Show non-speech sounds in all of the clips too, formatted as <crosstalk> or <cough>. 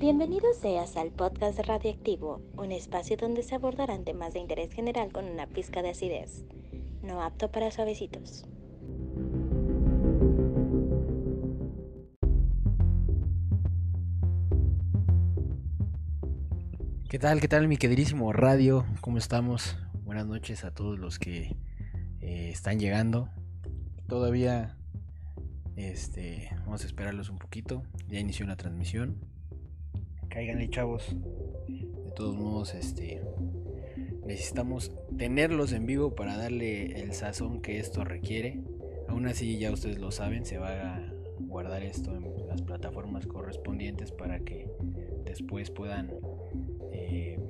Bienvenido seas al podcast Radioactivo, un espacio donde se abordarán temas de interés general con una pizca de acidez. No apto para suavecitos. ¿Qué tal? ¿Qué tal mi queridísimo radio? ¿Cómo estamos? Buenas noches a todos los que eh, están llegando. Todavía este, vamos a esperarlos un poquito. Ya inició la transmisión. Cáiganle, chavos. De todos modos, este necesitamos tenerlos en vivo para darle el sazón que esto requiere. Aún así, ya ustedes lo saben, se va a guardar esto en las plataformas correspondientes para que después puedan eh,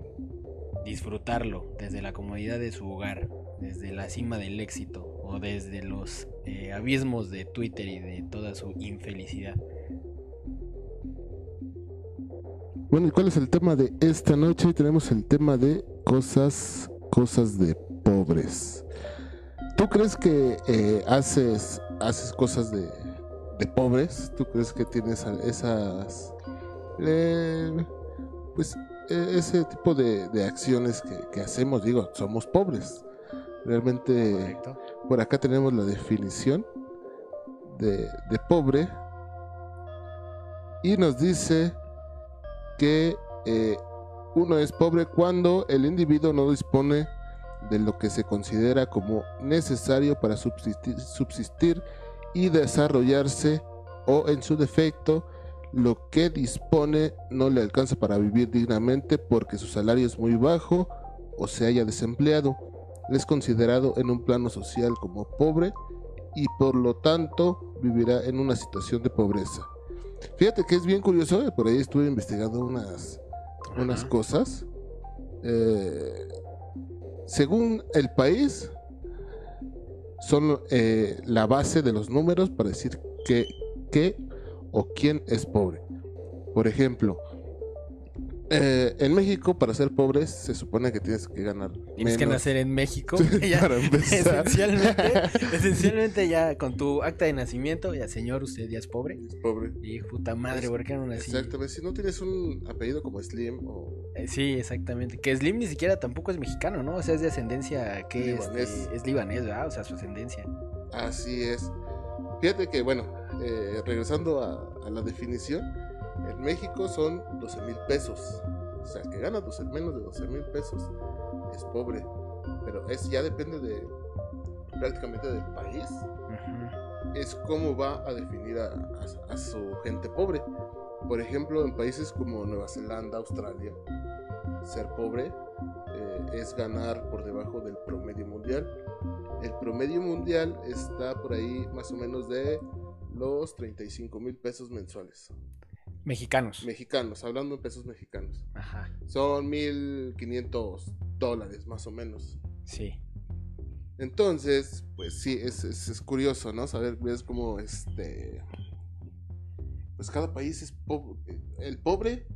disfrutarlo desde la comodidad de su hogar, desde la cima del éxito o desde los eh, abismos de Twitter y de toda su infelicidad. Bueno, ¿y cuál es el tema de esta noche? Tenemos el tema de cosas, cosas de pobres. ¿Tú crees que eh, haces, haces cosas de, de pobres? ¿Tú crees que tienes esas, pues, e, ese tipo de, de acciones que, que, hacemos? Digo, somos pobres. Realmente, Correcto. por acá tenemos la definición de, de pobre y nos dice que eh, uno es pobre cuando el individuo no dispone de lo que se considera como necesario para subsistir, subsistir y desarrollarse o en su defecto lo que dispone no le alcanza para vivir dignamente porque su salario es muy bajo o se haya desempleado. Es considerado en un plano social como pobre y por lo tanto vivirá en una situación de pobreza. Fíjate que es bien curioso, eh, por ahí estuve investigando unas, unas cosas. Eh, según el país, son eh, la base de los números para decir que, qué o quién es pobre. Por ejemplo, eh, en México, para ser pobres, se supone que tienes que ganar. Tienes que nacer en México. <laughs> <laughs> ya, esencialmente, <laughs> esencialmente, ya con tu acta de nacimiento, ya señor, usted ya es pobre. Es pobre. Y puta madre, ¿por qué no nací? Exactamente. Si no tienes un apellido como Slim o. Eh, sí, exactamente. Que Slim ni siquiera tampoco es mexicano, ¿no? O sea, es de ascendencia que libanés. Este, es libanés, ¿verdad? O sea, su ascendencia. Así es. Fíjate que, bueno, eh, regresando a, a la definición en México son 12 mil pesos. O sea, el que gana 12, menos de 12 mil pesos es pobre. Pero es ya depende de prácticamente del país. Es cómo va a definir a, a, a, su gente pobre. Por ejemplo, en países como Nueva Zelanda, Australia, ser pobre eh, es ganar por debajo del promedio mundial. El promedio mundial está por ahí más o menos de los 35 mil pesos mensuales. Mexicanos. Mexicanos, hablando en pesos mexicanos. Ajá. Son 1500 dólares más o menos. Sí. Entonces, pues sí, es, es, es curioso, ¿no? Saber, ves cómo este. Pues cada país es pobre. El pobre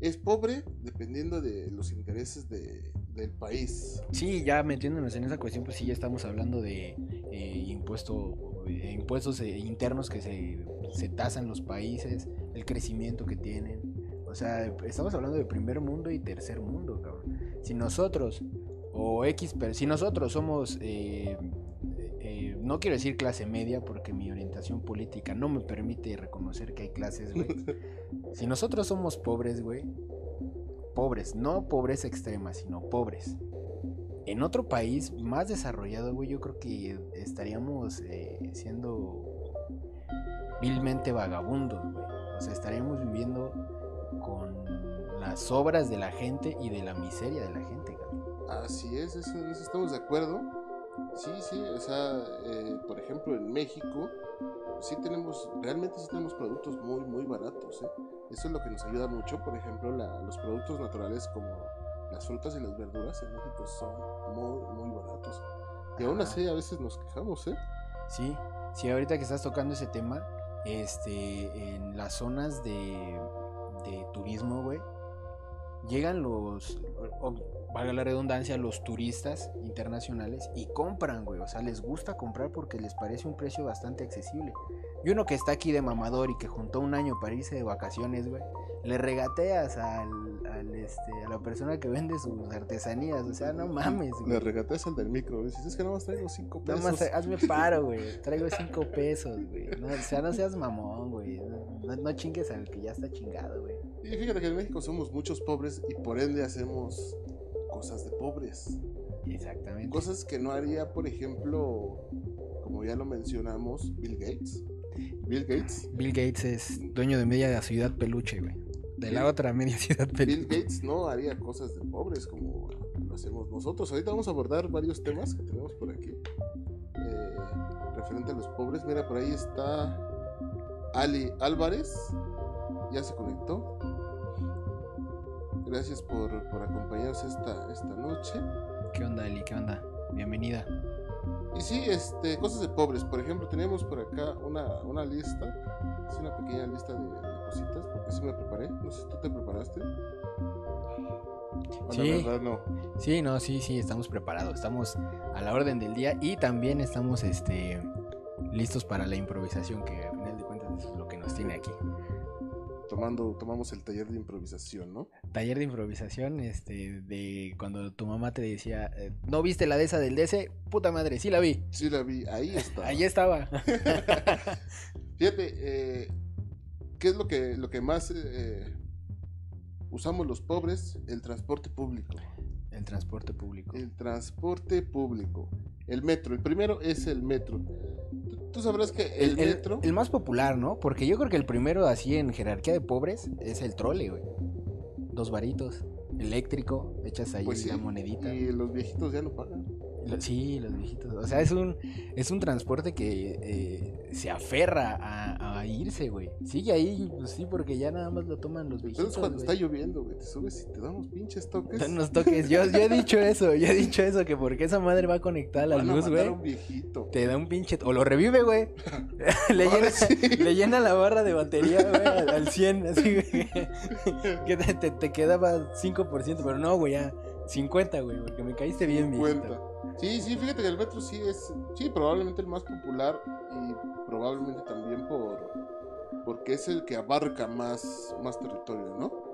es pobre dependiendo de los intereses de, del país. Sí, ya metiéndonos en esa cuestión, pues sí, ya estamos hablando de eh, impuesto, eh, impuestos eh, internos que se, se tasan los países, el crecimiento que tienen. O sea, estamos hablando de primer mundo y tercer mundo, cabrón. Si nosotros, o X, pero si nosotros somos, eh, eh, no quiero decir clase media porque mi orientación política no me permite reconocer que hay clases, güey. <laughs> si nosotros somos pobres, güey, pobres, no pobreza extrema, sino pobres. En otro país más desarrollado, güey, yo creo que estaríamos eh, siendo vilmente vagabundos, güey. O sea, estaríamos viviendo con las obras de la gente y de la miseria de la gente. Así es, eso, eso estamos de acuerdo. Sí, sí, o sea, eh, por ejemplo, en México, sí tenemos, realmente sí tenemos productos muy, muy baratos, ¿eh? Eso es lo que nos ayuda mucho, por ejemplo, la, los productos naturales como las frutas y las verduras en México son muy, muy baratos. Y aún así a veces nos quejamos, ¿eh? Sí, sí, ahorita que estás tocando ese tema, este, en las zonas de, de turismo, güey, llegan los, o, valga la redundancia, los turistas internacionales y compran, güey. O sea, les gusta comprar porque les parece un precio bastante accesible. Y uno que está aquí de mamador y que juntó un año para irse de vacaciones, güey, le regateas al, al, este, a la persona que vende sus artesanías. O sea, no mames, Le güey. regateas al del micro. Dices, es que nada más traigo cinco pesos. Nada más hazme <laughs> paro, güey. Traigo cinco pesos, güey. No, o sea, no seas mamón, güey. No, no chingues al que ya está chingado, güey. Y fíjate que en México somos muchos pobres y por ende hacemos cosas de pobres. Exactamente. Cosas que no haría, por ejemplo, como ya lo mencionamos, Bill Gates. Bill Gates. Bill Gates es dueño de media ciudad peluche, güey. De la otra media ciudad Bill peluche. Gates no haría cosas de pobres como lo hacemos nosotros. Ahorita vamos a abordar varios temas que tenemos por aquí. eh, referente a los pobres. Mira, por ahí está Ali Álvarez. Ya se conectó. Gracias por, por acompañarnos esta, esta noche. ¿Qué onda, Eli? ¿Qué onda? Bienvenida. Y sí, este, cosas de pobres. Por ejemplo, tenemos por acá una, una lista. Es una pequeña lista de, de cositas, porque sí me preparé. No sé si tú te preparaste. Sí. La verdad, no. Sí, no, sí, sí, estamos preparados. Estamos a la orden del día y también estamos este, listos para la improvisación, que al final de cuentas es lo que nos tiene aquí. Tomando, tomamos el taller de improvisación, ¿no? Taller de improvisación, este, de cuando tu mamá te decía, eh, ¿no viste la de esa del DC? Puta madre, sí la vi. Sí la vi, ahí está. Ahí estaba. <laughs> Fíjate, eh, ¿qué es lo que, lo que más eh, usamos los pobres? El transporte público. El transporte público. El transporte público. El metro. El primero es el metro. Tú, tú sabrás que el, metro... el más popular, ¿no? Porque yo creo que el primero así en jerarquía de pobres es el trole, güey. Dos varitos. Eléctrico, echas ahí Pues sí, la monedita. Y los viejitos ya no pagan. Lo- Sí, los viejitos. O sea, es un, es un transporte que eh, se aferra a, a irse, güey. Sigue ahí, pues sí, porque ya nada más lo toman los viejitos. Entonces cuando güey. está lloviendo, güey, te subes y te dan unos pinches toques. Dan unos toques. Yo, yo he dicho eso, yo he dicho eso, que porque esa madre va conectada a la Van luz, a güey. un viejito. Te da un pinche. O lo revive, güey. <laughs> le, llena, sí. le llena la barra de batería, güey, al, al 100. Así, güey. <laughs> Que te, te, te quedaba 5%, pero no, güey, ya. 50, güey, porque me caíste bien, Cuenta. viejito. Sí, sí, fíjate que el metro sí es, sí, probablemente el más popular y probablemente también por porque es el que abarca más, más territorio, ¿no?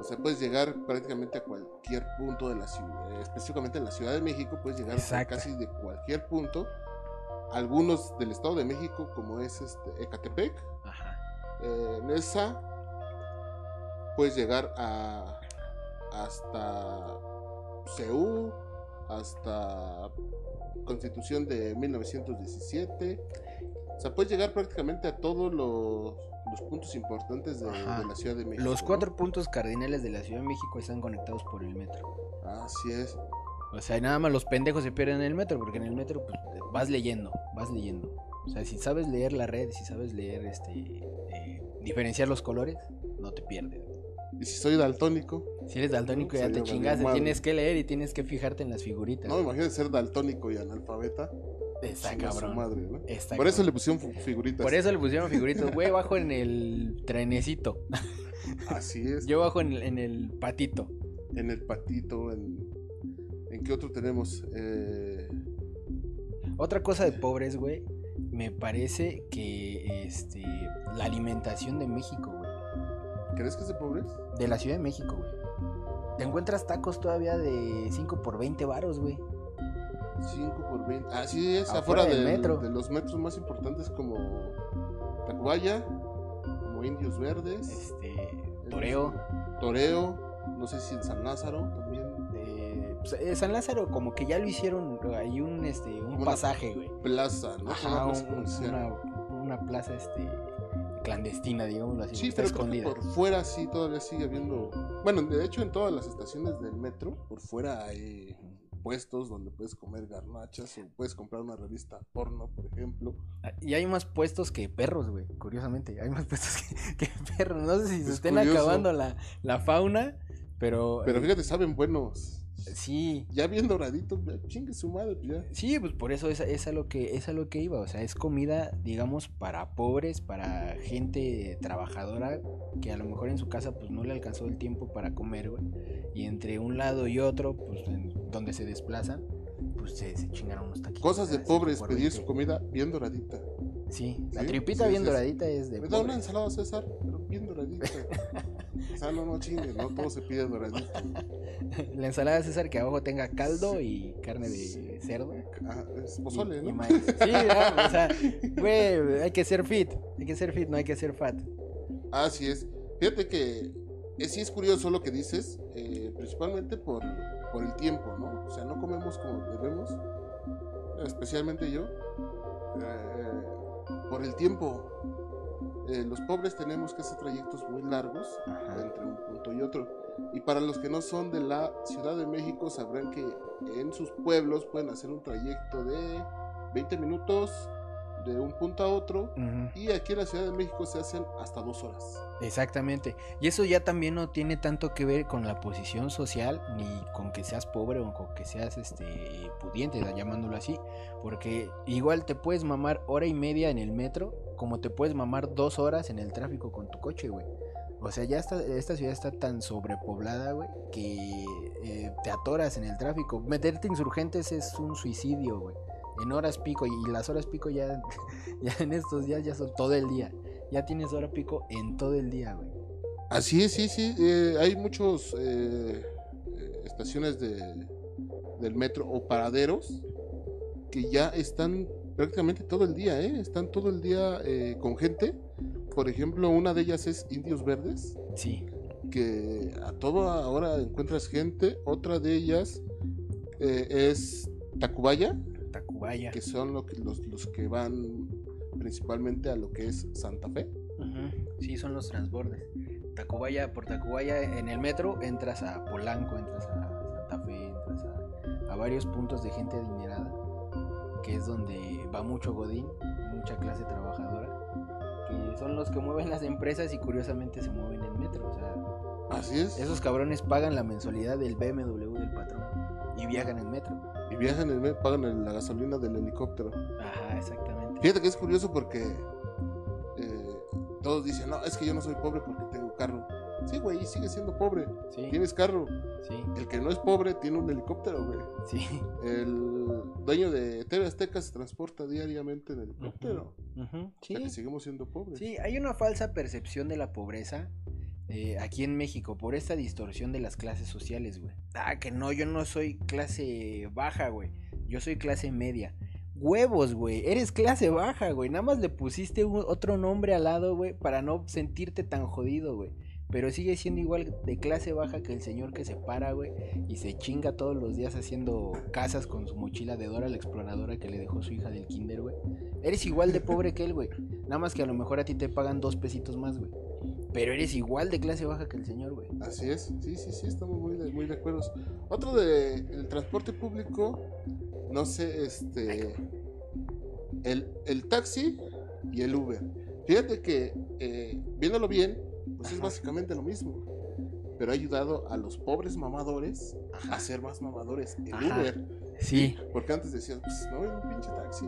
O sea, puedes llegar prácticamente a cualquier punto de la ciudad, específicamente en la Ciudad de México, puedes llegar a casi de cualquier punto. Algunos del Estado de México, como es este Ecatepec, Ajá. eh, Nesa, puedes llegar a hasta CEU, hasta Constitución de 1917. O sea, puedes llegar prácticamente a todos los, los puntos importantes de, la Ciudad de México. Los ¿no? cuatro puntos cardinales de la Ciudad de México están conectados por el metro. Así es. O sea, nada más los pendejos se pierden en el metro, porque en el metro pues, vas leyendo, vas leyendo. O sea, si sabes leer la red, si sabes leer, este, eh, diferenciar los colores, no te pierdes. Y si soy daltónico, Si eres daltónico ya te chingaste, madre. tienes que leer y tienes que fijarte en las figuritas. no, imagínate ser daltónico y analfabeta. Está cabrón. madre, ¿no? Está Por eso le pusieron figuritas. Por eso le pusieron figuritas. Güey, bajo en el trenecito. Así es. Yo bajo en el, en el patito. En el patito, en. ¿En qué otro tenemos? Eh, Otra cosa de pobres, güey, me parece que este la alimentación de México, güey. ¿Crees que es de pobres? De la Ciudad de México, güey. Te encuentras tacos todavía de 5 por 20 varos, güey. 5 por 20. Así es, Afuera afuera, del del- metro. de los metros más importantes como Tacubaya, como Indios Verdes, Este, Toreo. Toreo, no sé si en San Lázaro también. eh, pues, eh, San Lázaro como que ya lo hicieron hay un este un Como pasaje, güey. Plaza, ¿no? Ajá, Una plaza un- comercial. una, una plaza este clandestina, digámoslo así, Sí, está pero escondida. por fuera sí todavía sigue habiendo. Bueno, de hecho en todas las estaciones del metro, por fuera hay puestos donde puedes comer garnachas o puedes comprar una revista porno, por ejemplo. Ah, Y hay más puestos que perros, güey. Curiosamente, hay más <laughs> puestos que, que perros. No sé si se Es estén curioso. acabando la, la fauna, pero. Pero eh, fíjate, saben buenos. Sí. Ya bien doradito, ya chingue su madre, ya. Sí, pues por eso es, es a lo que es a lo que iba, o sea, es comida, digamos, para pobres, para gente trabajadora que a lo mejor en su casa pues no le alcanzó el tiempo para comer, güey. Y entre un lado y otro, pues en donde se desplazan, pues se, se chingaron unos taquitos. Cosas de pobres, pedir 20. su comida bien doradita. Sí, la Sí, tripita sí, bien sí, doradita es de Me da una ensalada César, pero bien doradita. <laughs> o sea, no, no chingue, no todo se pide doradito. <laughs> La ensalada César que abajo tenga caldo y carne de cerdo. Ah, es pozole, y ¿no? Sí, ah, o sea, güey, hay que ser fit, hay que ser fit, no hay que ser fat. Así es. Fíjate que eh, sí es curioso lo que dices, eh, principalmente por, por el tiempo, ¿no? O sea, no comemos como debemos, especialmente yo, eh, por el tiempo. Eh, los pobres tenemos que hacer trayectos muy largos Ajá. entre un punto y otro. Y para los que no son de la Ciudad de México, sabrán que en sus pueblos pueden hacer un trayecto de 20 minutos de un punto a otro. Y aquí en la Ciudad de México se hacen hasta dos horas. Exactamente. Y eso ya también no tiene tanto que ver con la posición social, ni con que seas pobre o con que seas este pudiente, llamándolo así. Porque igual te puedes mamar hora y media en el metro, como te puedes mamar dos horas en el tráfico con tu coche, güey. O sea, ya está, esta ciudad está tan sobrepoblada, güey, que eh, te atoras en el tráfico. Meterte insurgentes es un suicidio, güey. En horas pico, y las horas pico ya, <laughs> ya en estos días ya son todo el día. Ya tienes hora pico en todo el día, güey. Así es, sí, sí. eh, hay muchos eh, estaciones de, del metro o paraderos que ya están prácticamente todo el día, ¿eh? Están todo el día eh, con gente. Por ejemplo, una de ellas es Indios Verdes, Sí. que a toda hora encuentras gente. Otra de ellas eh, es Tacubaya, Tacubaya. que son lo que, los, los que van principalmente a lo que es Santa Fe. Sí, son los transbordes. Tacubaya, por Tacubaya en el metro entras a Polanco, entras a Santa Fe, entras a, a varios puntos de gente adinerada, que es donde va mucho Godín, mucha clase trabajadora, que son los que mueven las empresas y curiosamente se mueven en metro. O sea, Así es. esos cabrones pagan la mensualidad del BMW del patrón y viajan en metro. Y viajan en metro, pagan la gasolina del helicóptero. Ajá, exactamente. Fíjate que es curioso porque eh, todos dicen, no, es que yo no soy pobre porque tengo. Sí, güey, sigue siendo pobre. Sí, Tienes carro. sí, El que no es pobre tiene un helicóptero, güey. sí. El dueño de TV Azteca se transporta diariamente en helicóptero. Ujú, O Sí. sea que seguimos siendo pobres. Sí, hay una falsa percepción de la pobreza eh, aquí en México por esta distorsión de las clases sociales, güey. Ah, que no, yo no soy clase baja, güey. Yo soy clase media. Huevos, güey. Eres clase baja, güey. Nada más le pusiste un- otro nombre al lado, güey, para no sentirte tan jodido, güey. Pero sigue siendo igual de clase baja que el señor que se para, güey, y se chinga todos los días haciendo casas con su mochila de Dora la exploradora que le dejó su hija del kinder, güey. Eres igual de pobre que él, güey. Nada más que a lo mejor a ti te pagan dos pesitos más, güey. Pero eres igual de clase baja que el señor, güey. Así es, sí, sí, sí, estamos muy de, muy de acuerdo. Otro de el transporte público, no sé, este, el, el taxi y el Uber. Fíjate que, eh, viéndolo bien, pues es Ajá. básicamente lo mismo. Pero ha ayudado a los pobres mamadores Ajá. a ser más mamadores el Ajá. Uber. Sí. Porque antes decías, pues no, era un pinche taxi.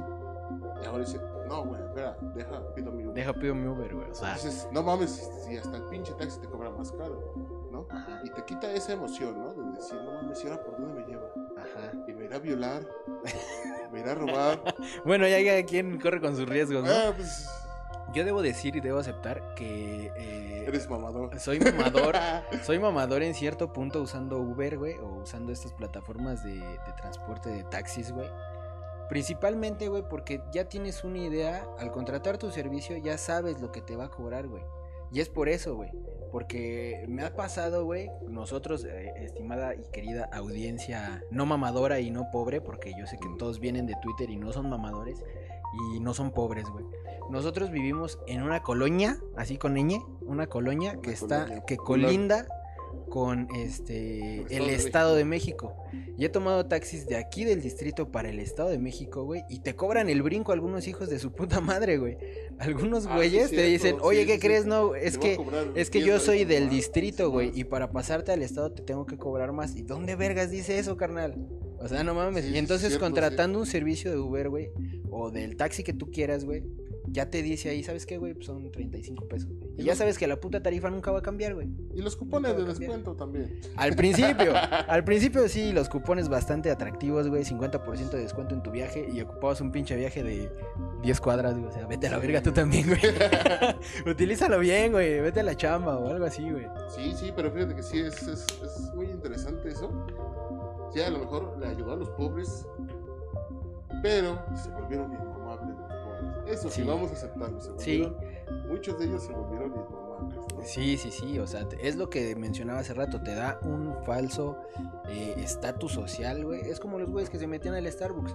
Y ahora dice, no, güey, espera, deja, pido mi Uber. Deja pido mi Uber, güey. O sea. Dices, no mames, si hasta el pinche taxi te cobra más caro, ¿no? Ajá. Y te quita esa emoción, ¿no? De decir, no mames, ¿y ahora por dónde me lleva? Ajá. Y me irá a violar, <laughs> me irá a robar. <laughs> Bueno, ya cada quien corre con sus riesgos, ¿no? ah, pues, Yo debo decir y debo aceptar que eh, eres mamador. soy mamador. <laughs> soy mamador en cierto punto usando Uber, güey, o usando estas plataformas de, de transporte de taxis, güey. Principalmente, güey, porque ya tienes una idea, al contratar tu servicio ya sabes lo que te va a cobrar, güey. Y es por eso, güey. Porque me ha pasado, güey, nosotros, eh, estimada y querida audiencia, no mamadora y no pobre, porque yo sé que todos vienen de Twitter y no son mamadores y no son pobres, güey. Nosotros vivimos en una colonia, así con ñ, una colonia que está, colonia que colinda con este El el Estado de México. Y he tomado taxis de aquí del distrito para el Estado de México, güey, y te cobran el brinco algunos hijos de su puta madre, güey. Algunos Ah, sí, güeyes te dicen, "Oye, sí, ¿qué sí, crees? No, es que es que 10 yo soy del distrito, güey, y para pasarte al estado te tengo que cobrar más. ¿Y dónde vergas dice eso, carnal? O sea, no mames. Sí, y entonces cierto, contratando un servicio de Uber, güey, o del taxi que tú quieras, güey, ya te dice ahí, ¿sabes qué, güey? Pues son 35 pesos. güey. Y Y ya sabes que la puta tarifa nunca va a cambiar, güey. Y los cupones de Nunca descuento también. Al principio, <laughs> al principio sí, los cupones bastante atractivos, güey, 50% de descuento en tu viaje y ocupabas un pinche viaje de 10 cuadras, güey, o sea, vete a la verga tú también, güey. <laughs> <laughs> Utilízalo bien, güey, vete a la chamba o algo así, güey. Sí, sí, pero fíjate que sí, es, es, es muy interesante eso. Sí, a lo mejor le ayudó a los pobres, pero se volvieron inmamables los pobres. Eso sí, Sí. vamos a aceptarlo. Se Sí. Muchos de ellos se volvieron inmamables. ¿no? Sí, sí, sí, o sea, es lo que mencionaba hace rato, te da un falso eh, estatus social, güey. Es como los güeyes que se metían al Starbucks.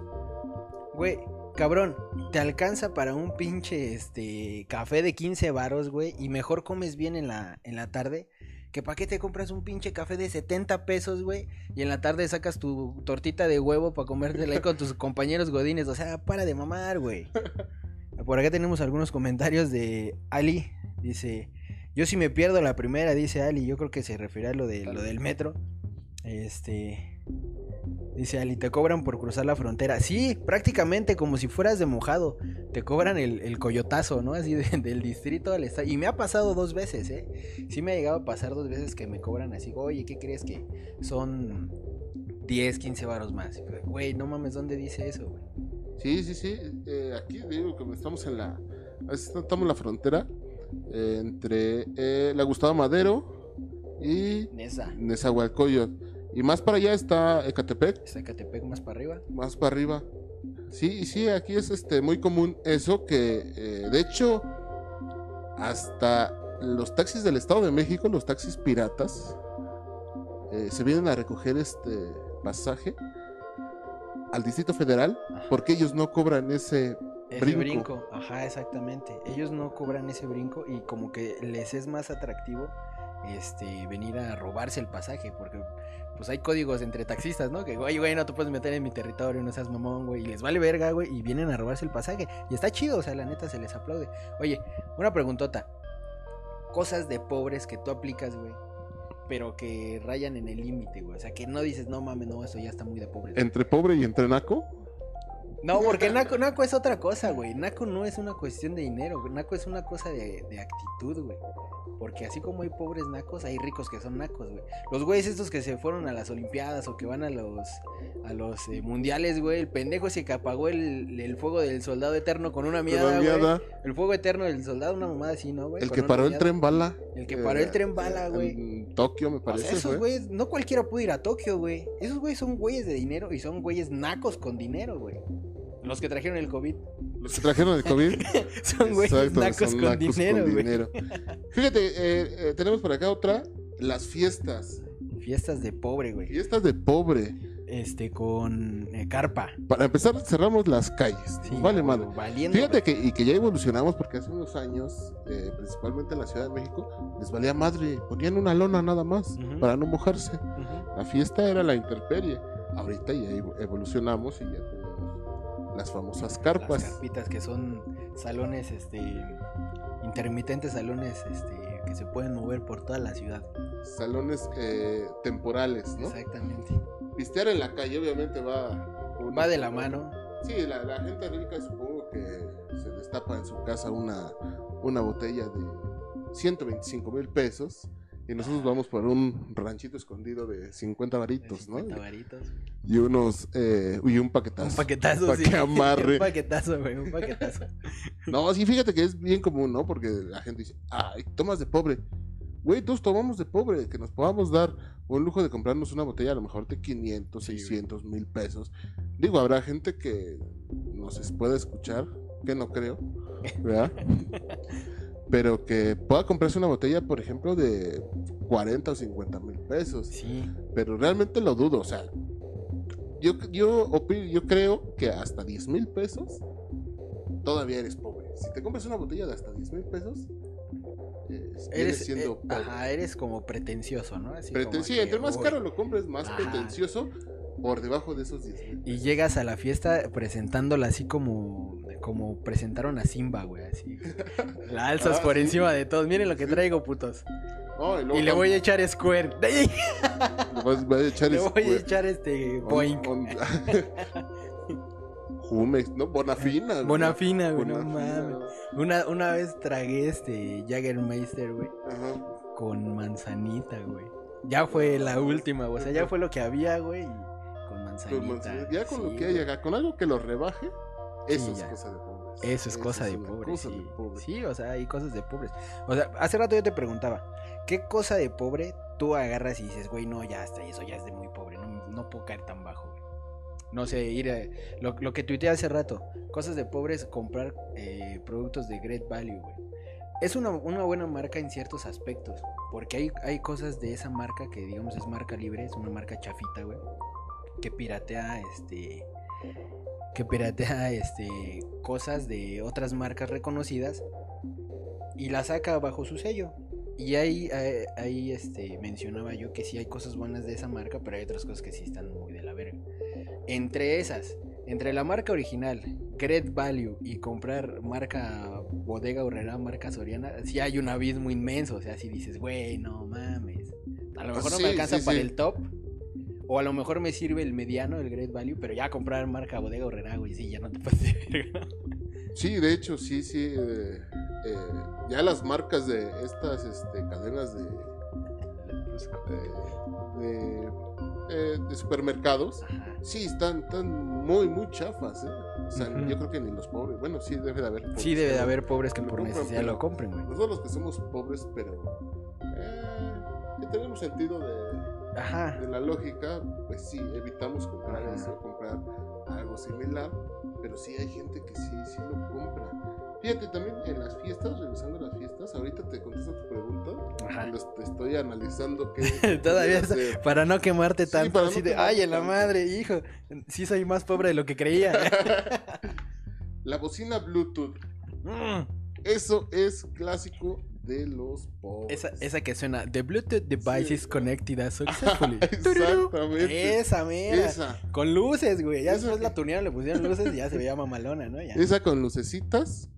Güey, cabrón, te alcanza para un pinche este café de 15 varos, güey, y mejor comes bien en la, en la tarde. Que para qué te compras un pinche café de 70 pesos, güey, y en la tarde sacas tu tortita de huevo para comértela ahí con tus compañeros godines. O sea, para de mamar, güey. <laughs> Por acá tenemos algunos comentarios de Ali. Dice, yo si me pierdo la primera, dice Ali, yo creo que se refiere a lo, de, lo del metro. Este... Dice Ali, te cobran por cruzar la frontera. Sí, prácticamente como si fueras de mojado. Te cobran el, el coyotazo, ¿no? Así de- <laughs> del distrito al estado. Y me ha pasado dos veces, ¿eh? Sí me ha llegado a pasar dos veces que me cobran así. Oye, ¿qué crees que son 10, 15 varos más? Güey, no mames, ¿dónde dice eso, güey? Sí, sí, sí. eh, aquí digo que estamos en la. Estamos en la frontera eh, entre eh, la Gustavo Madero y Nesa. Nezahualcóyotl. Y más para allá está Ecatepec, Zacatepec más para arriba. más para arriba. Sí, y sí, aquí es este muy común eso que eh, de hecho hasta los taxis del Estado de México, los taxis piratas, eh, se vienen a recoger este pasaje al Distrito Federal Ajá. porque ellos no cobran ese Ese brinco. brinco. Ajá, exactamente. Ellos no cobran ese brinco y como que les es más atractivo este venir a robarse el pasaje porque pues hay códigos entre taxistas, ¿no? Que güey, güey, no te puedes meter en mi territorio, no seas mamón, güey, y les vale verga, güey, y vienen a robarse el pasaje y está chido, o sea, la neta se les aplaude. Oye, una preguntota. Cosas de pobres que tú aplicas, güey, pero que rayan en el límite, güey. O sea, que no dices, "No mames, no, eso ya está muy de pobre." entre pobre y entre naco. No, <laughs> porque Naco, Naco es otra cosa, güey. Naco no es una cuestión de dinero, güey. Naco es una cosa de, de actitud, güey. Porque así como hay pobres nacos, hay ricos que son nacos, güey. Los güeyes estos que se fueron a las olimpiadas o que van a los a los eh, mundiales, güey. El pendejo ese que apagó el, el fuego del soldado eterno con una Una güey. El fuego eterno del soldado, una mamada así, ¿no, güey? El Con que paró el tren bala. El que paró el tren bala, güey. En Tokio, me O parece. sea, esos güeyes, no cualquiera puede ir a Tokio, güey. Esos güeyes son güeyes de dinero y son güeyes nacos con dinero, güey. Los que trajeron el COVID. Los que trajeron el COVID. <laughs> Son güeyes nacos con dinero, güey. dinero. Fíjate, eh, eh, tenemos por acá otra. Las fiestas. Fiestas de pobre, güey. Fiestas de pobre. Este, con eh, carpa. Para empezar, cerramos las calles. Sí, vale madre. Valiendo. Fíjate que, y que ya evolucionamos porque hace unos años, eh, principalmente en la Ciudad de México, les valía madre. Ponían una lona nada más para no mojarse. La fiesta era la interperie. Ahorita ya evo- evolucionamos y ya tenemos las famosas carpas. Las carpitas que son salones, este, intermitentes salones, este, que se pueden mover por toda la ciudad. Salones eh, temporales, ¿no? Exactamente. Pistear en la calle obviamente va... Va de la mano. Sí, la, la gente rica supongo que se destapa en su casa una, una botella de 125 mil pesos y nosotros vamos por un ranchito escondido de 50 varitos, ¿no? 50 varitos. Y unos, eh, y un paquetazo. Un paquetazo, Pa' sí. que amarre. <laughs> un paquetazo, güey, un paquetazo. No, sí, fíjate que es bien común, ¿no? Porque la gente dice, ay, tomas de pobre. Güey, todos tomamos de pobre, que nos podamos dar un lujo de comprarnos una botella a lo mejor de 500, Sí, güey. 600 mil pesos. Digo, habrá gente que nos pueda escuchar, que no creo, ¿verdad? <laughs> Pero que pueda comprarse una botella, por ejemplo, de 40 o 50 mil pesos. Sí. Pero realmente lo dudo, o sea, yo, yo, opi- yo creo que hasta 10 mil pesos todavía eres pobre. Si te compras una botella de hasta 10 mil pesos, eh, Eres, siendo eh, pobre. ajá, eres como pretencioso, ¿no? Así como Preten- sí, que, entre más uy, caro lo compres, más Ajá. pretencioso por debajo de esos 10 mil. Y llegas a la fiesta presentándola así como, como presentaron a Simba, güey, así. <laughs> La alzas Ah, por sí. encima de todos. Miren lo que Sí. traigo, putos. No, y, le voy a echar Square. <laughs> le voy a echar Le voy a echar este Boink. on- <laughs> Jumex, no, Bonafina. güey. Bonafina, güey, no mames. Una, una vez tragué este Jaggermeister, güey, Ajá. con manzanita, güey. Ya fue la última, güey. O sea, ya fue lo que había, güey. y Con manzanita. Con manzana- ya con lo que haya, con algo que lo rebaje, eso es ya. cosa de pobres. Eso es cosa de pobres. cosa Sí. de pobres. sí, o sea, hay cosas de pobres. O sea, hace rato yo te preguntaba, ¿qué cosa de pobre tú agarras y dices, güey, no, ya está, eso ya es de muy pobre, no, no puedo caer tan bajo, güey? No sé, ir a, lo, lo que tuiteé hace rato, cosas de pobres, comprar eh, productos de Great Value, güey. Es una, una buena marca en ciertos aspectos, porque hay, hay cosas de esa marca que, digamos, es marca libre, es una marca chafita, güey, que piratea, este, que piratea este cosas de otras marcas reconocidas y la saca bajo su sello. Y ahí, ahí, ahí, este, mencionaba yo que sí hay cosas buenas de esa marca, pero hay otras cosas que sí están muy de la verga. Entre esas, entre la marca original, Great Value, y comprar marca Bodega Horrera, marca Soriana, sí hay un abismo inmenso. O sea, si dices, güey, no mames. A lo mejor no me alcanza sí, para sí. el top. O a lo mejor me sirve el mediano, el Great Value, pero ya comprar marca Bodega Horrera, güey, sí, ya no te puedes <laughs> de verga. Sí, de hecho, sí, sí. eh, eh, ya las marcas de estas este, cadenas de, de, de, eh, de supermercados, Ajá. sí, están, están muy, muy chafas. ¿eh? O sea, yo creo que ni los pobres. Bueno, sí, debe de haber. pobres, Sí, debe de haber pobres que lo por compran, necesidad lo compren, güey. Nosotros los que somos pobres, pero. eh, que tenemos sentido de, Ajá. de la lógica, pues sí, evitamos comprar Ajá. eso, comprar algo similar, pero sí hay gente que sí, sí lo compra. Fíjate, también en las fiestas, regresando a las fiestas, ahorita te contesto tu pregunta, Ajá. los- te estoy analizando que... <laughs> Todavía para no quemarte Sí, tanto, no así de, ay, en la tanto". madre, hijo, sí soy más pobre de lo que creía. <laughs> La bocina Bluetooth, <laughs> Mm, eso es clásico de los pobres. esa, esa que suena, the Bluetooth device Sí. is connected successfully. <laughs> Exactamente. Esa, mera. Esa, Con luces, güey. Ya después que- la tunearon, le pusieron luces y ya se veía mamalona, ¿no? Ya. esa con lucecitas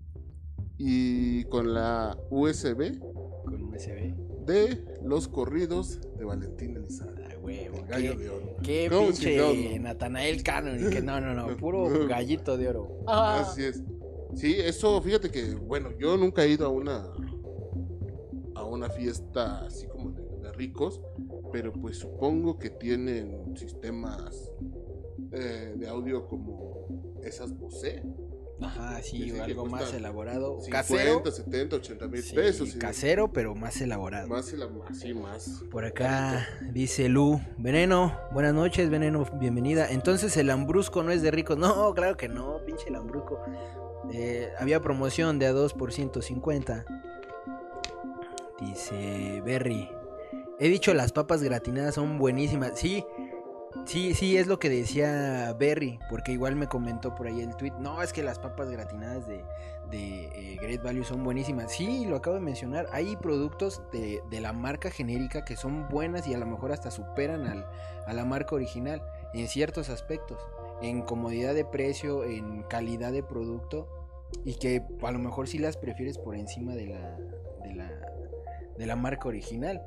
y con la USB Con USB. de los corridos de Valentín Elizalde. Ah, huevo. El gallo Qué, de oro. qué ¿Cómo pinche? Natanael Cannon. y que no, no, no. <laughs> Puro gallito de oro. Así es. Sí, eso, fíjate que, bueno, yo nunca he ido a una una fiesta así como de, de ricos, pero pues supongo que tienen sistemas eh, de audio como esas Bose. Ajá, sí, Sí, sí, o algo más elaborado. 50, casero. 70, 80 mil Sí, pesos. casero, pero más elaborado. Más, ela- así más. Por acá dice Lu, Veneno, buenas noches, Veneno, bienvenida. Entonces el lambrusco no es de ricos. <laughs> No, claro que no, pinche lambrusco. Eh, había promoción de a 2 por 150. Dice Berry. He dicho las papas gratinadas son buenísimas. Sí, sí, sí, es lo que decía Berry. Porque igual me comentó por ahí el tweet. No, es que las papas gratinadas de, eh, Great Value son buenísimas. Sí, lo acabo de mencionar. Hay productos de, la marca genérica que son buenas y a lo mejor hasta superan a la marca original en ciertos aspectos. En comodidad de precio, en calidad de producto. Y que a lo mejor sí las prefieres por encima de la, de la marca original.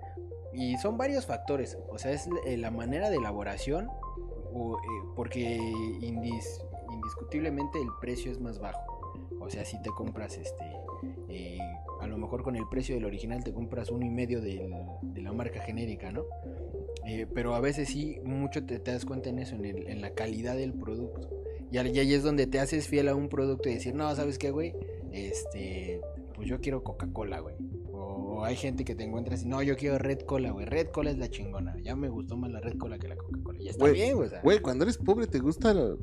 Y son varios factores. O sea, es eh, la manera de elaboración. eh, porque indis- indiscutiblemente el precio es más bajo. O sea, si te compras este. eh, a lo mejor con el precio del original te compras uno y medio de la marca genérica, ¿no? Pero a veces sí, mucho te, te das cuenta en eso, en, el- en la calidad del producto. Y ahí es donde te haces fiel a un producto y decir, no, ¿sabes qué, güey? Este, pues yo quiero Coca-Cola, güey. O hay gente que te encuentras y no, yo quiero Red Cola, güey. Red Cola es la chingona. Ya me gustó más la Red Cola que la Coca-Cola. Y está Güey, bien, güey. o sea. Güey, cuando eres pobre te gusta lo-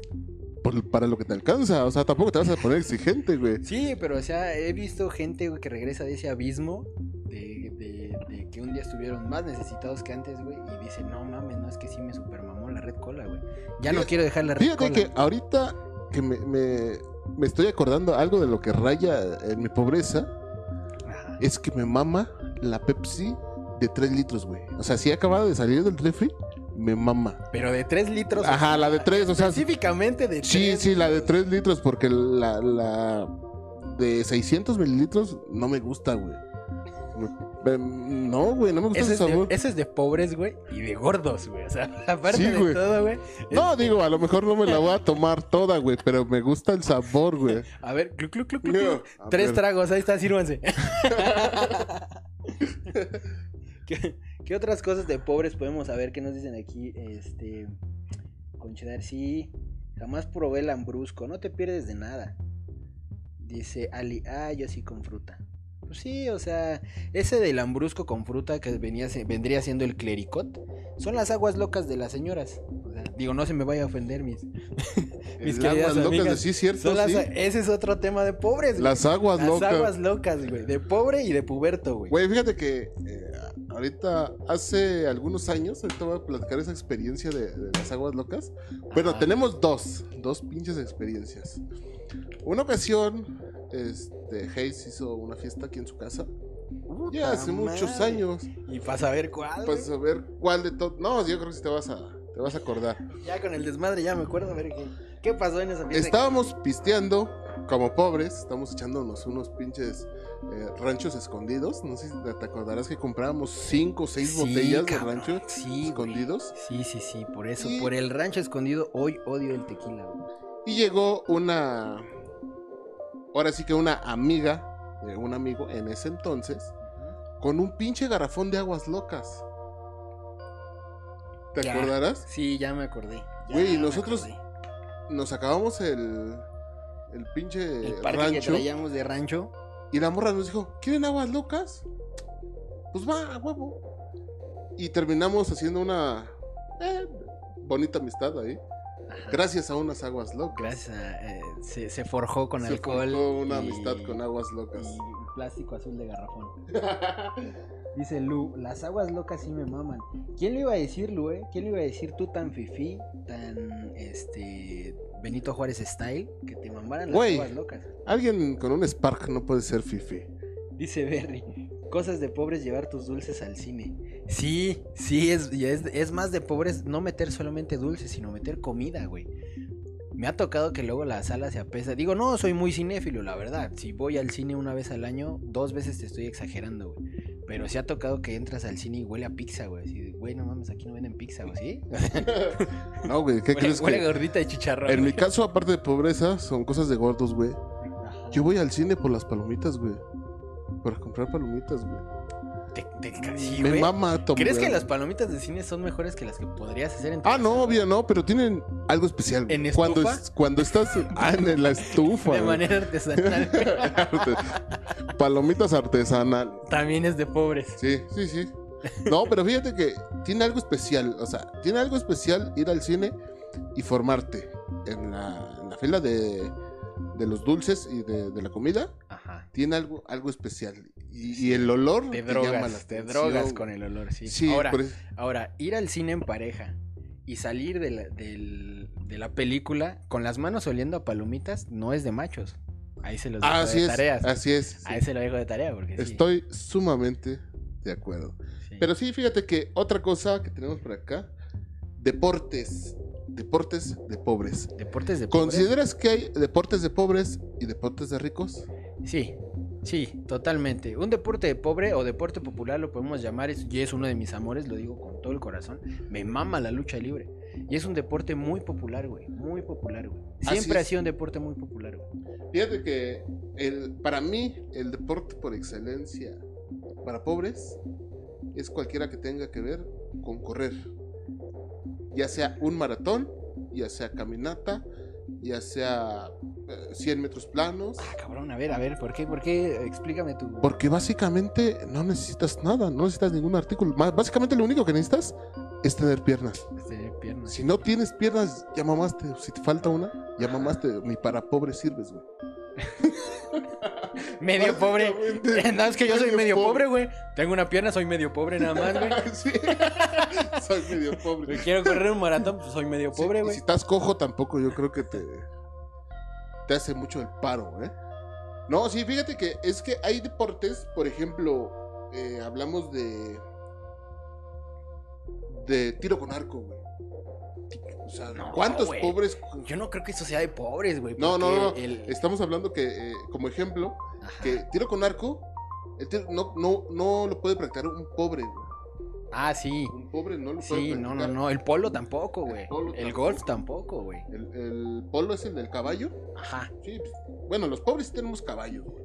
por- para lo que te alcanza. O sea, tampoco te vas a poner exigente, güey. Sí, pero o sea, he visto gente güey, que regresa de ese abismo de, de- de que un día estuvieron más necesitados que antes, güey, y dice, no mames, no es que sí me supermamó la red cola, güey. Ya no Fíjate- quiero dejar la red Fíjate cola. que ahorita que me, me- me estoy acordando algo de lo que raya en mi pobreza, Ajá. es que me mama la Pepsi de 3 litros, güey. O sea, si acabado de salir del refri, me mama. Pero de 3 litros. Ajá, la de 3, o sea, Específicamente de 3. sí, sí, la de 3 litros, porque la, la de 600 mililitros no me gusta, güey. No, güey, no me gusta Ese es, de, sabor. ese es de pobres, güey, y de gordos, güey. O sea, <laughs> aparte Sí, de güey. todo, güey. No, este, digo, a lo mejor no me la voy a <laughs> tomar toda, güey, pero me gusta el sabor, güey. A ver, cluc, cluc, cluc, cluc, No, Tres ver. tragos, ahí está, sírvanse. <laughs> ¿Qué, qué otras cosas de pobres podemos saber? ¿Qué nos dicen aquí? Este. Con cheddar, sí. Jamás probé el lambrusco, no te pierdes de nada. Dice Ali, ah, yo sí con fruta. Pues sí, o sea, ese del lambrusco con fruta que venía, vendría siendo el clericot, son las aguas locas de las señoras. O sea, digo, no se me vaya a ofender mis, <laughs> mis El queridas aguas locas de sí, cierto, las- sí. Ese es otro tema de pobres, güey. Las aguas Las locas. aguas locas, güey. De pobre y de puberto, güey. Güey, fíjate que eh, ahorita, hace algunos años, ahorita voy a platicar esa experiencia de, de las aguas locas. Bueno, Ajá. tenemos dos, dos pinches experiencias. Una ocasión, este, Hayes hizo una fiesta aquí en su casa. Ya hace muchos años. Y para saber cuál. Pues güey. a ver cuál de todos. No, yo creo que sí te vas a, te vas a acordar. Ya con el desmadre ya me acuerdo. A ver qué, qué pasó en esa fiesta. Estábamos pisteando como pobres, estamos echándonos unos pinches eh, ranchos escondidos. No sé si te acordarás que comprábamos cinco o seis Sí, botellas cabrón, de rancho sí, güey. escondidos. Sí, sí, sí. Por eso, Y- por el rancho escondido, hoy odio el tequila, güey. Y llegó una. Ahora sí que una amiga de un amigo en ese entonces. Con un pinche garrafón de aguas locas. ¿Te Ya. acordarás? Sí, ya me acordé. Güey, nosotros- acordé. Nos acabamos el. El pinche El parque que rancho. traíamos de rancho. Y la morra nos dijo: ¿Quieren aguas locas? Pues va, a huevo. Y terminamos haciendo una. eh, bonita amistad ahí. Ajá. Gracias a unas aguas locas. Gracias a, eh, se, se forjó con Se alcohol. forjó una y- amistad con aguas locas. Y plástico azul de garrafón. Dice Lu, las aguas locas sí me maman. ¿Quién le iba a decir, Lu, eh? ¿Quién le iba a decir tú tan fifí, tan, este, Benito Juárez style, que te mamaran las aguas locas? Alguien con un Spark no puede ser fifi. Dice Berry, cosas de pobres llevar tus dulces al cine. Sí, sí, es, y es, es más de pobres no meter solamente dulces, sino meter comida, güey. Me ha tocado que luego la sala se apesa. Digo, no, soy muy cinéfilo, la verdad. Si voy al cine una vez al año, dos veces te estoy exagerando, güey. Pero sí ha tocado que entras al cine y huele a pizza, güey. Así de, güey, no mames, aquí no venden pizza, güey, ¿sí? <laughs> No, güey, ¿qué huele, crees huele que? gordita de chicharrón. En mi caso, aparte de pobreza, son cosas de gordos, güey. Yo voy al cine por las palomitas, güey. Para comprar palomitas, güey. Te- te- sí, Me güey. mama Tom ¿Crees que las palomitas de cine son mejores que las que podrías hacer en tu Ah, casa, no, obvio, no, pero tienen algo especial. güey. ¿En cuando, estufa? es- cuando estás ah, en la estufa. De güey. manera artesanal. <laughs> Palomitas artesanal. También es de pobres. Sí, sí, sí. No, pero fíjate que tiene algo especial. O sea, tiene algo especial ir al cine y formarte en la, en la fila de, de los dulces y de, de la comida. Tiene algo, algo especial. Y, y el olor Te llama la drogas, te drogas con el olor, sí. Sí, ahora, eso- ahora, ir al cine en pareja y salir de la, de la película con las manos oliendo a palomitas no es de machos. Ahí se los dejo así de es, tareas. así es. Ahí sí. se lo dejo de tarea porque Estoy sumamente de acuerdo. Pero sí, fíjate que otra cosa que tenemos por acá, deportes. Deportes de pobres. ¿Deportes de pobres? ¿Consideras que hay deportes de pobres y deportes de ricos? Sí, sí, totalmente. Un deporte de pobre o deporte popular lo podemos llamar, es- y es uno de mis amores, lo digo con todo el corazón. Me mama la lucha libre. Y es un deporte muy popular, güey. Muy popular, güey. Siempre ha sido un deporte muy popular, güey. Fíjate que el, para mí el deporte por excelencia para pobres es cualquiera que tenga que ver con correr. Ya sea un maratón, ya sea caminata, ya sea eh, 100 metros planos. Ah, cabrón, a ver, a ver, ¿por qué? ¿Por qué? Explícame tu... Porque básicamente no necesitas nada, no necesitas ningún artículo. Básicamente lo único que necesitas es tener piernas. Tener piernas. Si no tienes piernas, ya mamaste. Si te falta una, ya mamaste. Ni para pobre sirves, güey. <laughs> Medio pobre. No, es que yo soy medio pobre. güey. Tengo una pierna, soy medio pobre nada más, güey. <laughs> Sí. Soy medio pobre. Si quiero correr un maratón, pues soy medio pobre, güey. si estás cojo, tampoco yo creo que te, te hace mucho el paro, ¿eh? No, sí, fíjate que es que hay deportes, por ejemplo, eh, hablamos de. de tiro con arco, güey. O sea, No, ¿cuántos pobres.? Yo no creo que eso sea de pobres, güey. No, no, no. el- Estamos hablando que, eh, como ejemplo, Ajá. que tiro con arco, el tiro- no, no, no lo puede practicar un pobre, güey. Ah, sí. Un pobre no lo puede Sí, practicar. no, no, no. El polo tampoco, güey. El golf tampoco, güey. El, el polo es el del caballo. Ajá. Sí, pues, bueno, los pobres sí tenemos caballos, güey.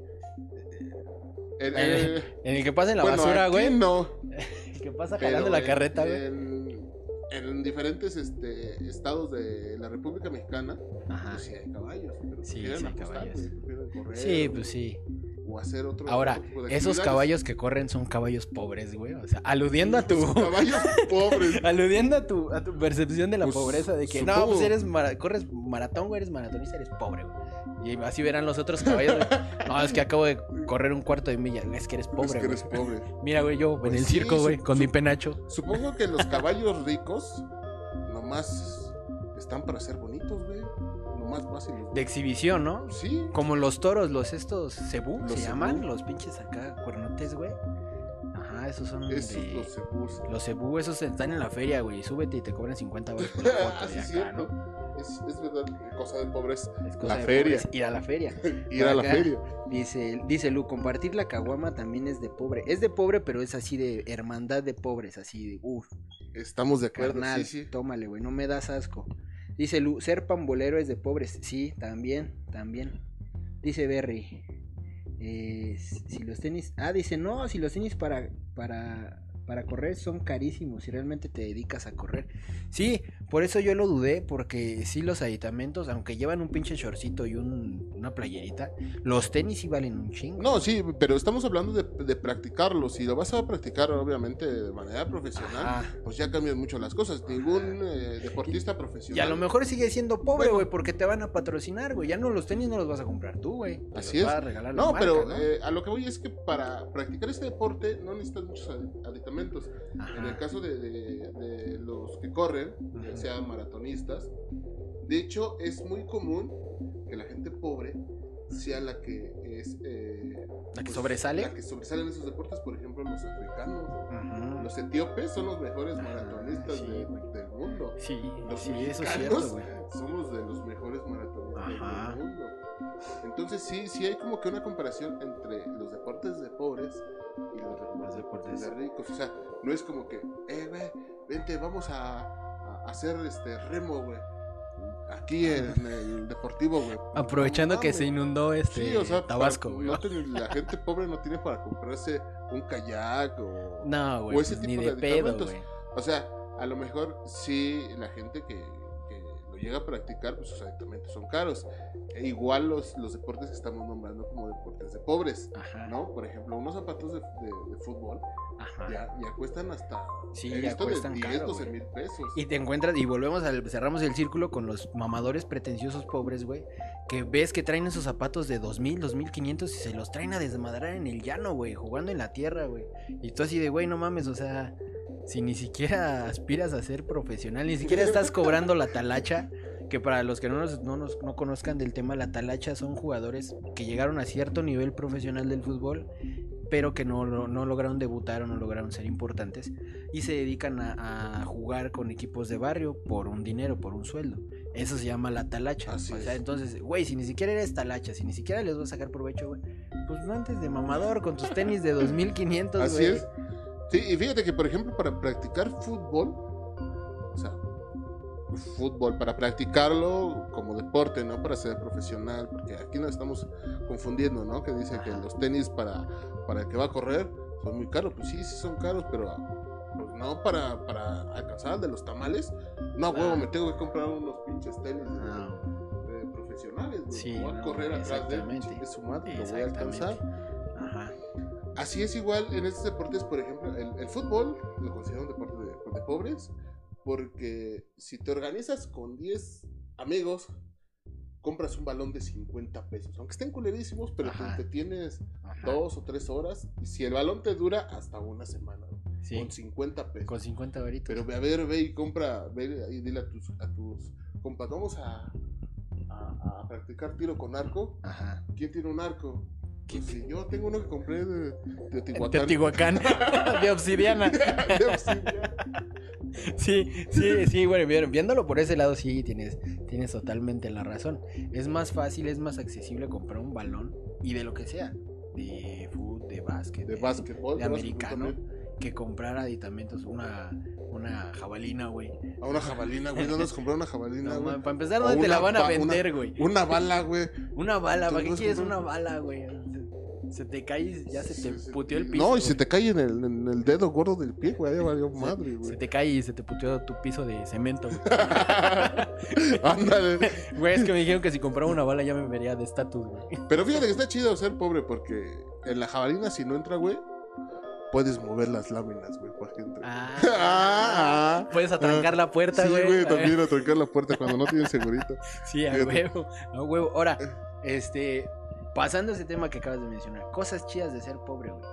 El- Eh, el- En el que pasa en la bueno, basura, güey. no. <laughs> El que pasa jalando la carreta, güey. En, en diferentes este, estados de la República Mexicana, Ajá. pues sí hay caballos. Pero Sí, prefieren sí hay apostar, caballos. prefieren correr, Sí, pues sí. O hacer otro. Ahora, otro tipo de esos caballos que corren son caballos pobres, güey. O sea, aludiendo a tu. Caballos pobres. <laughs> Aludiendo a tu, a tu percepción de la Pues, pobreza, de que no, pues eres mara- corres maratón, güey, eres maratonista, eres pobre, güey. Y así verán los otros caballos, güey. No, es que acabo de correr un cuarto de milla, es que eres Es pobre, que güey. eres pobre. <laughs> Mira, güey, yo Pues en el sí, circo, güey, con mi penacho. Supongo que los <laughs> caballos ricos nomás están para ser bonitos, güey. Nomás fáciles. De exhibición, ¿no? Sí. Como los toros, los estos cebú, se cebú. llaman, los pinches acá cuernotes, güey. Esos son Esos de... los cebús. Los cebú, esos están en la feria, güey. Súbete y te cobran 50 baros por la <laughs> Ah, foto de es acá, cierto. ¿no? Es, es verdad, cosa de pobres. Es cosa La de feria. pobres, Ir a la feria. <laughs> Ir a la feria. Dice, dice Lu, compartir la caguama también es de pobre. Es de pobre, pero es así de hermandad de pobres, así de, uff, Estamos de acuerdo. carnal, Sí, sí. tómale, güey, no me das asco. Dice Lu, ser pambolero es de pobres. Sí, también, también. Dice Berry, eh, si los tenis, ah, dice, no, si los tenis para, para, para correr son carísimos, si realmente te dedicas a correr. Sí, por eso yo lo dudé, porque sí los aditamentos, aunque llevan un pinche shortcito y un- una playerita, los tenis sí valen un chingo. No, sí, pero estamos hablando de, de practicarlo. Si lo vas a practicar, obviamente, de manera profesional, Ajá. pues ya cambian mucho las cosas. Ningún eh, deportista profesional. Y a lo mejor sigue siendo pobre, Bueno. güey, porque te van a patrocinar, güey. Ya no los tenis no los vas a comprar tú, güey. Así los es. a regalar No, marca, pero ¿no? eh, a lo que voy es que para practicar este deporte no necesitas muchos En el caso de, de- de los que corren, ya sean maratonistas, de hecho es muy común que la gente pobre sea la que es... eh, La que pues, sobresale. La que sobresale en esos deportes, por ejemplo, los africanos. Los etíopes son los mejores Ah, maratonistas sí, de- güey. del mundo. Sí, Los sí, eso es mexicanos cierto, güey. somos de los mejores maratonistas Ajá. del mundo. Entonces sí, sí hay como que una comparación entre los deportes de pobres y los deportes, deportes. de ricos. O sea, no es como que, eh, güey, vente, vamos a, a hacer este remo, güey. Aquí en <laughs> el deportivo, güey. Aprovechando No que se inundó este Sí, o sea, Tabasco, güey. no la gente pobre no tiene para comprarse un kayak o... No, güey, o ese pues ni tipo de de pedo, güey. O sea, a lo mejor sí la gente que, llega a practicar, pues sus aditamentos son caros. E igual los, los deportes que estamos nombrando como deportes de pobres, Ajá, ¿no? Por ejemplo, unos zapatos de, de- de fútbol ya, ya cuestan hasta... Sí, ya de cuestan 10, caro, 12 güey. mil pesos. Y te encuentras, y volvemos al, cerramos el círculo con los mamadores pretenciosos pobres, güey. Que ves que traen esos zapatos de 2000, 2500 y se los traen a desmadrar en el llano, güey, jugando en la tierra, güey. Y tú así de, güey, no mames, o sea, si ni siquiera <laughs> aspiras a ser profesional, ni siquiera estás cobrando la talacha. Que para los que no, nos, no, nos, no conozcan del tema, la talacha son jugadores que llegaron a cierto nivel profesional del fútbol, pero que no, no lograron debutar o no lograron ser importantes y se dedican a, a jugar con equipos de barrio por un dinero, por un sueldo. Eso se llama la talacha. Así o sea, es. entonces, güey, si ni siquiera eres talacha, si ni siquiera les vas a sacar provecho, güey, pues no antes de mamador con tus tenis de 2500, Así güey. es. Sí, y fíjate que, por ejemplo, para practicar fútbol, o sea, fútbol, para practicarlo como deporte, no para ser profesional, porque aquí nos estamos confundiendo, ¿no? Que dice que los tenis para, para el que va a correr son muy caros. Pues sí, sí son caros, pero pues no para, para alcanzar al de los tamales. No, huevo, me tengo que comprar unos pinches tenis de, No. de profesionales. güey. Sí, voy a no, correr atrás de chingue su madre, lo voy a alcanzar. Así es igual en estos deportes, por ejemplo, el, el fútbol lo considero un deporte de, de pobres, porque si te organizas con 10 amigos, compras un balón de 50 pesos, aunque estén culerísimos, pero Ajá. te, te tienes Ajá. dos o tres horas, y si el balón te dura hasta una semana, Sí, con 50 pesos. con 50 varitos. Pero ve a ver, ve y compra, ve y dile a tus, a tus compas, vamos a, a- a practicar tiro con arco. Ajá. ¿Quién tiene un arco? Sí, yo tengo uno que compré de, de Teotihuacán. Teotihuacán, <laughs> de obsidiana. <laughs> De obsidiana. Sí, sí, sí, bueno, viéndolo por ese lado, sí, tienes, tienes totalmente la razón. Es más fácil, es más accesible comprar un balón y de lo que sea, de fútbol, de básquet, De básquetbol. de de básquetbol americano, también. que comprar aditamentos, una, una jabalina, güey. A una jabalina, güey. ¿Dónde vas a comprar una jabalina, No, güey? man, para empezar, ¿dónde te la van a vender, güey? Una bala, güey. Una bala, ¿Tú ¿para qué quieres una bala, güey? Se te cae y ya se te puteó el piso. No, y se güey. te cae en el, en el dedo gordo del pie, güey. Ya valió <laughs> madre, Se güey. te cae y se te puteó tu piso de cemento. <laughs> Ándale. Güey, es que me dijeron que si compraba una bala ya me vería de estatus, güey. Pero fíjate que está chido ser pobre porque en la jabalina, si no entra, güey, puedes mover las láminas, güey, para que entre. Ah, Ah, <laughs> Puedes atrancar la puerta, sí, güey. güey, también a trancar la puerta cuando no tienes segurito. Sí, a Fíjate. huevo. A huevo. Ahora, este. Pasando a ese tema que acabas de mencionar. Cosas chidas de ser pobre, güey.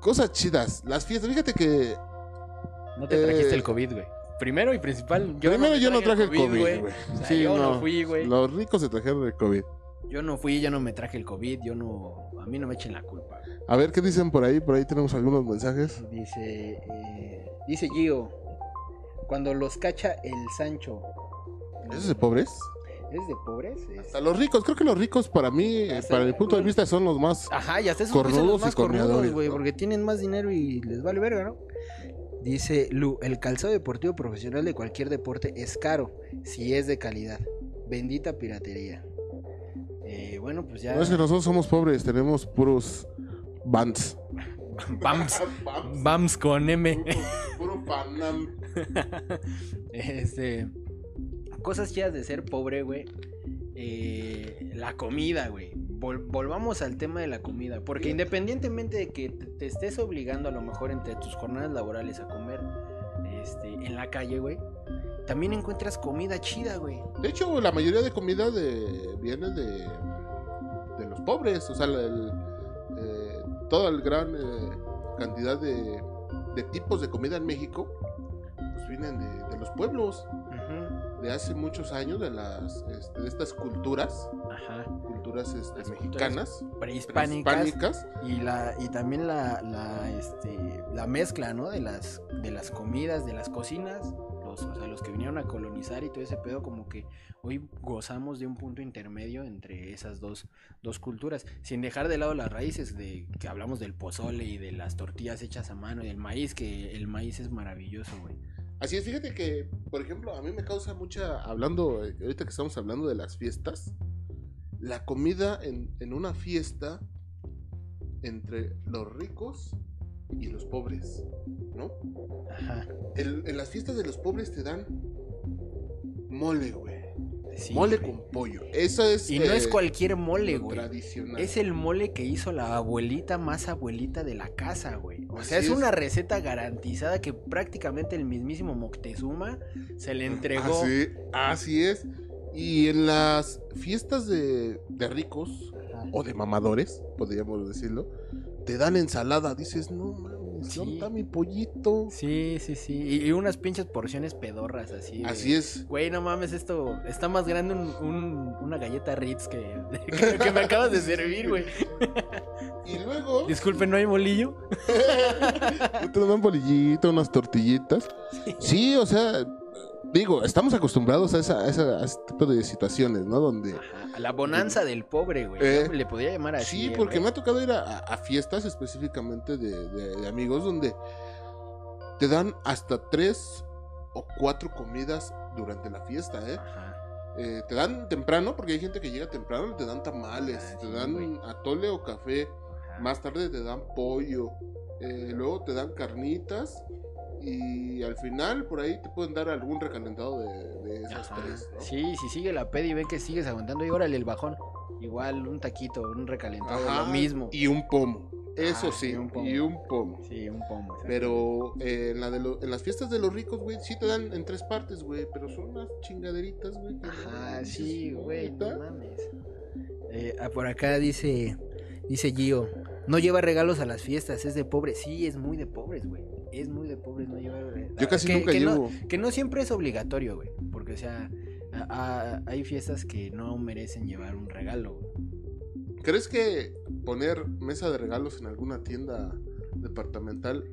Cosas chidas. Las fiestas, fíjate que No te trajiste Eh, el COVID, güey. Primero y principal, yo primero me yo no traje el COVID, güey. O sea, Sí, yo no, no. fui, güey. Los ricos se trajeron el COVID. Yo no fui, yo no me traje el COVID, yo no. A mí no me echen la culpa. güey. A ver qué dicen por ahí. Por ahí tenemos algunos mensajes. Dice. eh, dice Gio. Cuando los cacha el Sancho. ¿Eso es de pobres? ¿Es de pobres? Es- Hasta los ricos. Creo que los ricos, para mí, Hasta- para mi punto de vista, son los más. Ajá, y hasta esos son Cornudos los y más cornudos, güey, ¿no? porque tienen más dinero y les vale verga, ¿no? Dice Lu, el calzado deportivo profesional de cualquier deporte es caro, si es de calidad. Bendita piratería. Eh, bueno, pues ya. No es que nosotros somos pobres, tenemos puros Vans. <laughs> Bams, Bams con M. Puro Panam. <laughs> este. Cosas chidas de ser pobre, güey. Eh, la comida, güey. Vol- volvamos al tema de la comida. Porque independientemente de que te, estés obligando a lo mejor entre tus jornadas laborales a comer este, en la calle, güey. También encuentras comida chida, güey. De hecho, la mayoría de comida de, viene de, de los pobres. O sea, el- eh, toda la gran eh, cantidad de, de tipos de comida en México pues vienen de, de los pueblos de hace muchos años, de, las, este, de estas culturas, Ajá. culturas este, Las mexicanas, Prehispánicas. prehispánicas. Y, la, y también la, la, este, la mezcla, ¿no? De las, de las comidas, de las cocinas, los, o sea, los que vinieron a colonizar y todo ese pedo, como que hoy gozamos de un punto intermedio entre esas dos, dos culturas, sin dejar de lado las raíces, de que hablamos del pozole y de las tortillas hechas a mano y del maíz, que el maíz es maravilloso, güey. Así es, fíjate que, por ejemplo, a mí me causa mucha, hablando, eh, ahorita que estamos hablando de las fiestas, la comida en, en una fiesta entre los ricos y los pobres, ¿no? Ajá. El- en las fiestas de los pobres te dan mole, güey. Sí, mole güey. con pollo. Eso es... Y no es eh, cualquier mole, güey. Tradicional. Es el mole que hizo la abuelita más abuelita de la casa, güey. O sea, es, es. una receta garantizada que prácticamente el mismísimo Moctezuma se le entregó. Así, así es. Y en las fiestas de, de ricos, Ajá. o de mamadores, podríamos decirlo, te dan ensalada. Dices, no mames, Sí. ¿dónde está mi pollito? Sí, sí, sí. Y, y unas pinches porciones pedorras así. de, Así es. Güey, no mames, esto está más grande un, un- una galleta Ritz que, que, <laughs> que me acabas de servir, güey. <laughs> Y luego, Disculpe, ¿no hay molillo? un <laughs> bolillito, unas tortillitas. Sí, o sea, digo, estamos acostumbrados a, esa, a, esa- a ese tipo de situaciones, ¿no? Donde... Ajá, La bonanza del pobre, güey. Eh, Le podía llamar así. Sí, eh, porque me ha tocado ir a, fiestas específicamente de, de- de amigos donde te dan hasta tres o cuatro comidas durante la fiesta, ¿eh? Ajá. Eh, te dan temprano, porque hay gente que llega temprano y te dan tamales, Ah, te dan güey. atole o café, más tarde te dan pollo, luego te dan carnitas y al final por ahí te pueden dar algún recalentado de, de esas Ajá. tres, ¿no? Sí, si sigue la pedi y ven que sigues aguantando y órale el bajón. Igual un taquito, un recalentado, Ajá, lo mismo. Y un pomo, eso Ah, sí, y un pomo. y un pomo. Sí, un pomo. Pero eh, en, la de lo- en las fiestas de los ricos, güey, sí te dan en tres partes, güey. Pero son unas chingaderitas, güey. Ajá, no- sí, güey, no mames. Eh, ah, por acá dice, dice Gio, no lleva regalos a las fiestas, es de pobres. Sí, es muy de pobres, güey. Es muy de pobres no llevar regalos. Yo casi que, nunca que no- llevo. que no siempre es obligatorio, güey. Porque, o sea, a- a- hay fiestas que no merecen llevar un regalo, güey. ¿Crees que poner mesa de regalos en alguna tienda departamental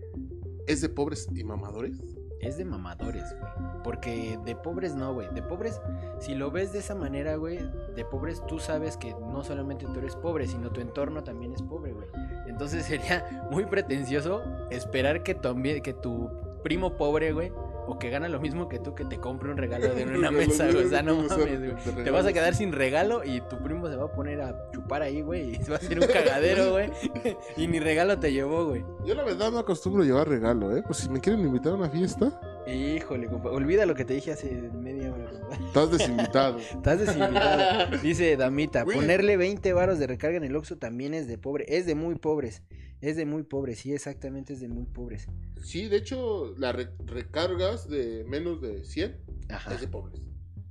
es de pobres y mamadores? Es de mamadores, güey. Porque de pobres no, güey. De pobres, si lo ves de esa manera, güey, de pobres tú sabes que no solamente tú eres pobre, sino tu entorno también es pobre, güey. Entonces <laughs> sería muy pretencioso esperar que tu, que tu primo pobre, güey, o que gana lo mismo que tú, que te compre un regalo de <laughs> una mesa, güey. O sea, no <laughs> mames, güey. Te vas a quedar sin regalo y tu primo se va a poner a chupar ahí, güey. Y <laughs> va a ser un cagadero, güey. Y ni regalo te llevó, güey. Yo la verdad no acostumbro llevar regalo, ¿eh? Pues si me quieren invitar a una fiesta, Híjole, compa. Olvida lo que te dije hace media hora, compa. estás desinvitado. Estás desinvitado. Dice Damita, Güey. ponerle 20 varos de recarga en el Oxxo también es de pobre. Es de muy pobres. Es de muy pobres, sí, exactamente es de muy pobres. Sí, de hecho, las re- recargas de menos de 100 Ajá. es de pobres.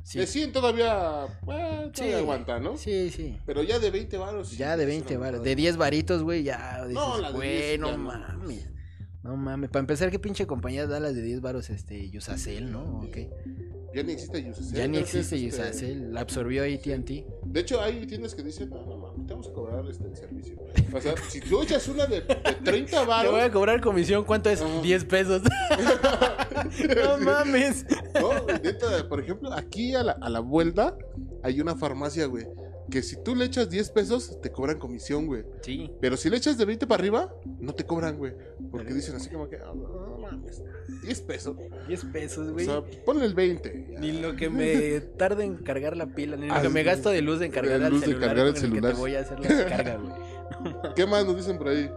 Sí, De 100 todavía, bueno, todavía Sí. aguanta, ¿no? sí, sí. Pero ya de 20 varos. Ya de 20 varos. De 10 varitos, güey, ya dices, No, la de güey, 10 no mames. No mames. Para empezar, ¿qué pinche compañía da las de 10 varos? Este, Yusacel, ¿no? ¿O qué? Ya ni existe Yusacel. Ya ni existe este, Yusacel. La absorbió AT&T. De hecho, hay tiendas que dicen, no, no, mames, te vamos a cobrar este, el servicio. O sea, si tú echas una de, de 30 <laughs> Te varos, voy a cobrar comisión, ¿cuánto es? Ajá. 10 pesos. <laughs> no mames. ¿no? Neta, por ejemplo, aquí a la, a la vuelta hay una farmacia, güey, que si tú le echas 10 pesos, te cobran comisión, güey. Sí. Pero si le echas de 20 para arriba, no te cobran, güey. Porque dicen así como que, "Ah, no, no mames, 10 pesos. 10 pesos, O güey. sea, ponle el 20. ya. Ni lo que me <laughs> tarda en cargar la pila, ni lo Ah, que me gasto de luz de cargar el luz de celular cargar el con el que celular. te voy a hacer la <laughs> descarga, güey. <laughs> ¿Qué más nos dicen por ahí?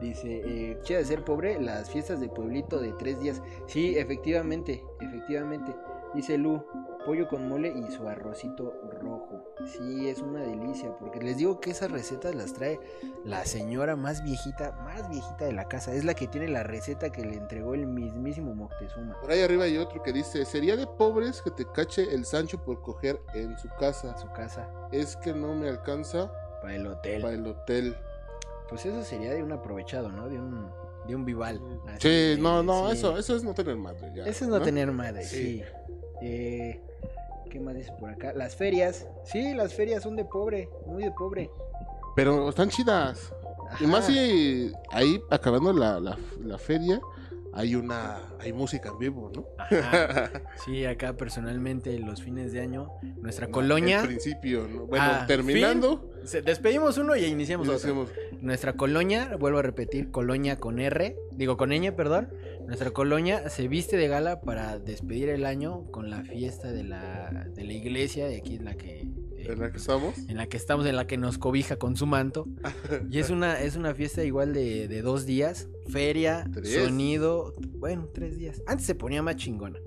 Dice, eh, chida de ser pobre, las fiestas de pueblito de tres días. Sí, efectivamente, efectivamente. Dice Lu, pollo con mole y su arrocito rojo. Sí, es una delicia, porque les digo que esas recetas las trae la señora más viejita, más viejita de la casa. Es la que tiene la receta que le entregó el mismísimo Moctezuma Por ahí arriba hay otro que dice, sería de pobres que te cache el Sancho por coger en su casa. su casa Es que no me alcanza para el hotel. para el hotel. Pues eso sería de un aprovechado, ¿no? De un, de un vival. así Sí, no, no, sí. eso, eso es no tener madre. Ya, Eso es no, tener madre, sí. Sí. Eh, ¿Qué más dice por acá? Las ferias. Sí, las ferias son de pobre, muy de pobre. Pero están chidas. Y más si ahí, acabando la, la, la feria, hay una, hay música en vivo, ¿no? Ajá. <laughs> Sí, acá personalmente los fines de año, nuestra colonia. principio, ¿no? Bueno, Ah, terminando, se- despedimos uno y iniciamos otro. Nuestra colonia, vuelvo a repetir, colonia con R, digo con ñ, perdón. Nuestra colonia se viste de gala para despedir el año con la fiesta de la, de la iglesia, de aquí en la que... ¿en la que estamos? en la que estamos, en la que nos cobija con su manto. Y es una, es una fiesta igual de, de dos días. Feria, Tres. sonido. Bueno, tres días. Antes se ponía más chingona.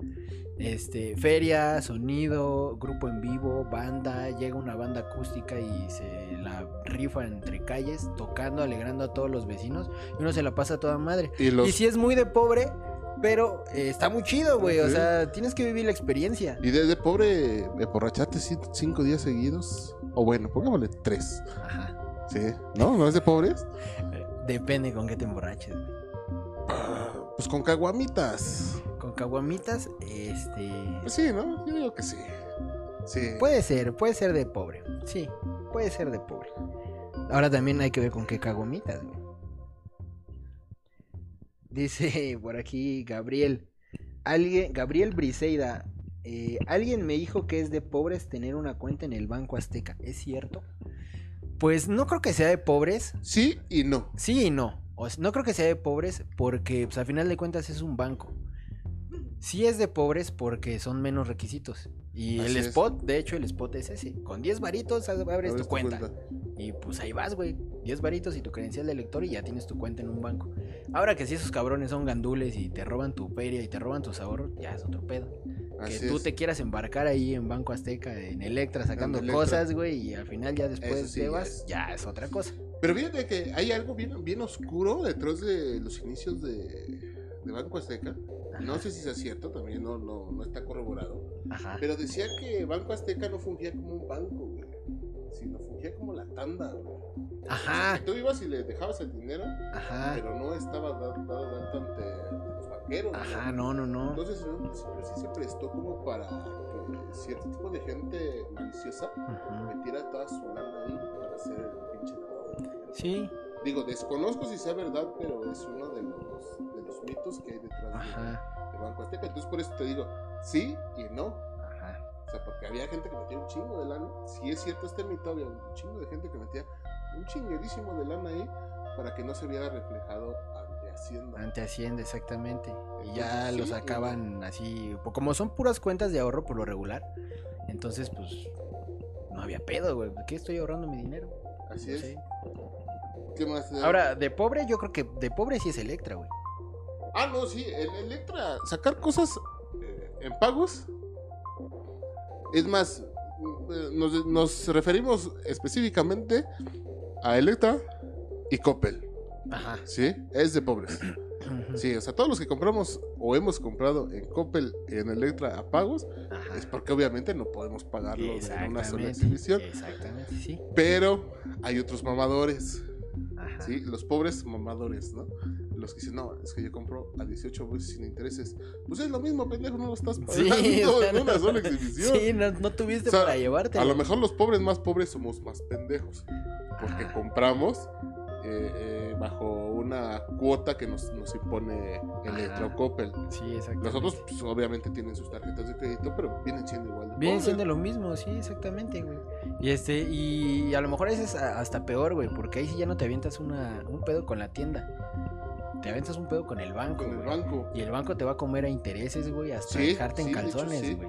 Este, feria, sonido, grupo en vivo, banda, llega una banda acústica y se la rifa entre calles, tocando, alegrando a todos los vecinos. Y uno se la pasa a toda madre. Y los Y si es muy de pobre, pero eh, está muy chido, güey. O sea, tienes que vivir la experiencia. Y desde pobre, emborracharte cin- cinco días seguidos. O bueno, pongámosle tres. Ajá. Sí. ¿No? ¿No es de pobres? Depende con qué te emborraches, güey. Pues con caguamitas. Con caguamitas, este. Pues sí, ¿no? Yo digo que sí. Sí. Puede ser, puede ser de pobre. Sí, puede ser de pobre. Ahora también hay que ver con qué caguamitas, güey. Dice <laughs> por aquí Gabriel. Alguien, Gabriel Briseida. eh, alguien me dijo que es de pobres tener una cuenta en el Banco Azteca. ¿Es cierto? Pues no creo que sea de pobres. Sí y no. Sí y no. O sea, no creo que sea de pobres porque pues, a final de cuentas es un banco. Sí es de pobres porque son menos requisitos. Y Así el es. spot, de hecho, el spot es ese. Con 10 varitos abres, Abres tu tu cuenta. Y pues ahí vas, güey. 10 varitos y tu credencial de lector y ya tienes tu cuenta en un banco. Ahora que si esos cabrones son gandules y te roban tu feria y te roban tus ahorros, ya es otro pedo. Así que tú es. te quieras embarcar ahí en Banco Azteca, en Electra, sacando En Electra. cosas, güey, y al final ya después sí, te ya vas, es- ya es otra cosa. Pero fíjate que hay algo bien, bien oscuro detrás de los inicios de, de Banco Azteca. No Ajá. sé si sea cierto, también no, no, no está corroborado. Ajá. Pero decía que Banco Azteca no fungía como un banco, güey. Sino fungía como la tanda, güey. Ajá. Que tú ibas y le dejabas el dinero, Ajá. pero no estaba dado, de alta ante los banqueros. güey. Ajá, no, no, no. Entonces en un principio sí se prestó como para que cierto tipo de gente maliciosa Ujú. metiera toda su lana ahí para ser el pinche lavado de dinero. Sí, Digo, desconozco si sea verdad, pero es uno de los, los mitos que hay detrás de- ajá, de Banco Azteca. Entonces, por eso te digo, sí y no. ajá. O sea, porque había gente que metía un chingo de lana. Si es cierto este mito, había un chingo de gente que metía un chinguerísimo de lana ahí para que no se viera reflejado ante Hacienda. Ante Hacienda, exactamente. Y ya sí, lo sacaban así, como son puras cuentas de ahorro por lo regular, entonces pues no había pedo, güey. ¿Qué estoy ahorrando mi dinero? Así es. ¿Qué más? Ahora, de pobre, yo creo que de pobre sí es Electra, güey. Ah, no, sí, el Electra, sacar cosas eh, en pagos. Es más, eh, nos, nos referimos específicamente a Electra y Coppel, Ajá. ¿sí? Es de pobres. <clears throat> Sí, o sea, todos los que compramos o hemos comprado en Coppel y en Electra a pagos, Ajá. es porque obviamente no podemos pagarlo en una sola exhibición. Exactamente, sí. Pero hay otros mamadores, Ajá. ¿sí? Los pobres mamadores, ¿no? Los que dicen, no, es que yo compro a 18 veces sin intereses. Pues es lo mismo, pendejo, no lo estás Sí, pagando <laughs> o sea, en una no- sola exhibición. Sí, no, no tuviste O sea, para llevarte. A lo mejor los pobres más pobres somos más pendejos. Porque compramos eh, eh, bajo una cuota que nos, nos impone Electra Ajá. o Coppel. Sí, exactamente. Los otros, pues, obviamente, tienen sus tarjetas de crédito, pero vienen siendo igual de Viene pobres. siendo lo mismo, sí, exactamente, güey. Y este, y a lo mejor ese es a- hasta peor, güey, porque ahí sí ya no te avientas una, un pedo con la tienda. Te avientas un pedo con el banco, Con el güey. banco. Y el banco te va a comer a intereses, güey, hasta Sí, dejarte en sí, de hecho, calzones, sí. güey.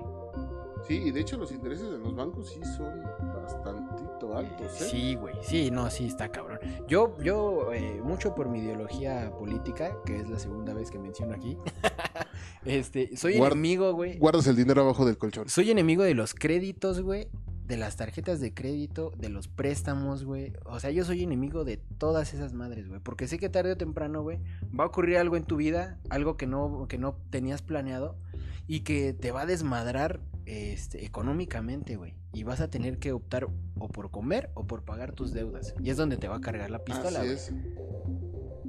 Sí, y de hecho los intereses de los bancos sí son bastantito altos, ¿eh? Sí, güey, sí, no, sí, está cabrón. Yo, yo, eh, mucho por mi ideología política, que es la segunda vez que menciono aquí, <laughs> este, soy enemigo, güey, Guardas el dinero abajo del colchón. Soy enemigo de los créditos, güey. De las tarjetas de crédito, de los préstamos, güey. O sea, yo soy enemigo de todas esas madres, güey. Porque sé que tarde o temprano, güey, va a ocurrir algo en tu vida, algo que no, que no tenías planeado y que te va a desmadrar este, económicamente, güey. Y vas a tener que optar o por comer o por pagar tus deudas. Y es donde te va a cargar la pistola, Así güey. es.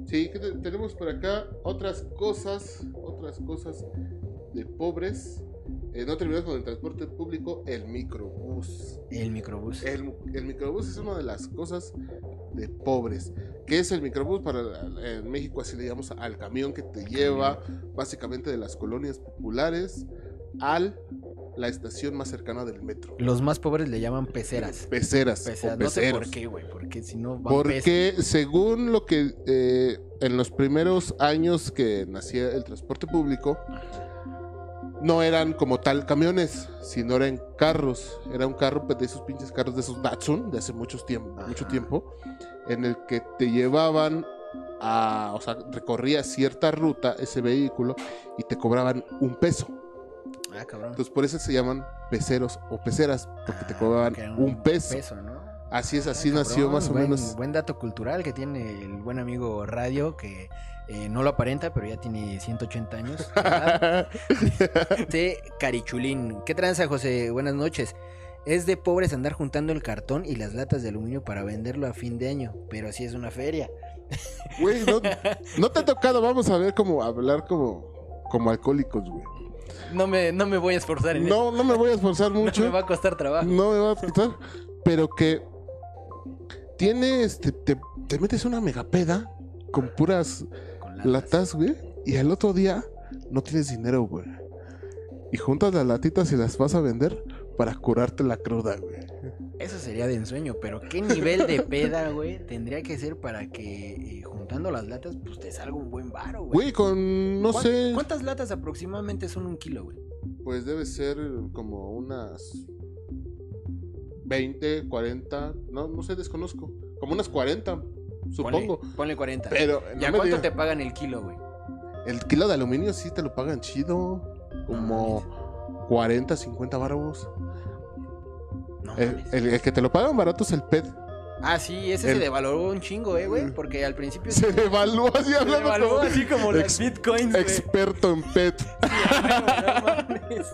Sí, ¿qué te- tenemos por acá otras cosas, otras cosas de pobres. Eh, no terminamos con el transporte público, el microbús. El microbús. El, el microbús es una de las cosas de pobres. ¿Qué es el microbús? Para, en México así le llamamos al camión que te lleva básicamente de las colonias populares a la estación más cercana del metro. Los más pobres le llaman peceras. Peceras. Peceras. No sé por qué, güey. Porque si no Porque según lo que eh, en los primeros años que nacía el transporte público, no eran como tal camiones, sino eran carros. Era un carro pues, de esos pinches carros de esos Datsun de hace muchos tiempo, mucho tiempo, en el que te llevaban a, o sea, recorría cierta ruta ese vehículo y te cobraban un peso. Ah, cabrón. Entonces por eso se llaman peceros o peceras, porque te Ah, cobraban era un peso. ¿no? Así es, así Ah, nació más o buen- menos. Buen dato cultural que tiene el buen amigo Radio, que eh, no lo aparenta, pero ya tiene 180 años. <laughs> <laughs> Sí, Carichulín. ¿Qué tranza, José? Buenas noches. Es de pobres andar juntando el cartón y las latas de aluminio para venderlo a fin de año, pero así es una feria. Güey, no, <laughs> no te ha tocado, vamos a ver cómo hablar como, como alcohólicos, güey. No me, no me voy a esforzar en No, no me voy a esforzar eso. mucho. No me va a costar trabajo. No me va a costar. Pero que tiene este, te, te metes una megapeda con puras latas. güey. Y al otro día no tienes dinero, güey. Y juntas las latitas y las vas a vender para curarte la cruda, güey. Eso sería de ensueño, pero ¿qué nivel de peda, güey, tendría que ser para que eh, juntando las latas, pues te salga un buen varo, güey? Güey, con, no ¿Cuán- sé, ¿Cuántas latas aproximadamente son un kilo, güey? pues debe ser como unas 20, 40, no, no sé, desconozco. Como unas 40, supongo. Ponle, ponle 40. Pero no ¿Ya cuánto te pagan el kilo, güey? el kilo de aluminio sí te lo pagan chido. Como 40, 50 baros. No El, mames. el- el que te lo pagan barato es el PET. Ah, sí, ese el- se devaloró un chingo, eh, güey, porque al principio Se devaluó así se devaluó como así como ex- bitcoins, experto en PET. A huevo, no mames.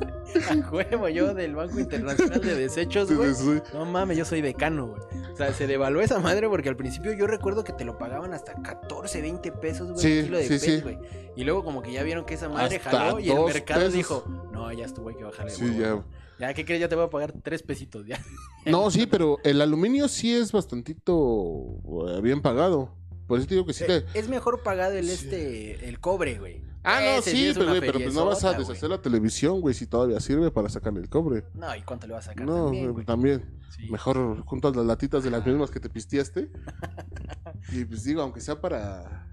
A huevo, yo del Banco Internacional de Desechos, güey. Sí, sí, sí. No mames, yo soy decano, güey. O sea, se devaluó esa madre porque al principio yo recuerdo que te lo pagaban hasta 14, 20 pesos, güey, Sí, un kilo de sí. güey. Y luego como que ya vieron que esa madre Hasta jaló y el mercado pesos. dijo, no, ya estuvo, hay que bajarle. Sí, huevo, ya. Ya, ¿qué crees? Ya te voy a pagar tres pesitos, ya. <laughs> No, sí, pero el aluminio sí es bastantito eh, bien pagado. Por eso te digo que sí te... Eh, Es mejor pagado el este, el cobre, güey. Ah, no, Ese sí, pero, güey, pero pues no vas a deshacer güey. la televisión, güey, si todavía sirve para sacarle el cobre. No, ¿y cuánto le vas a sacar No, también, güey? también. Sí. Mejor juntas las latitas de las mismas que te pisteaste. <laughs> y pues digo, aunque sea para,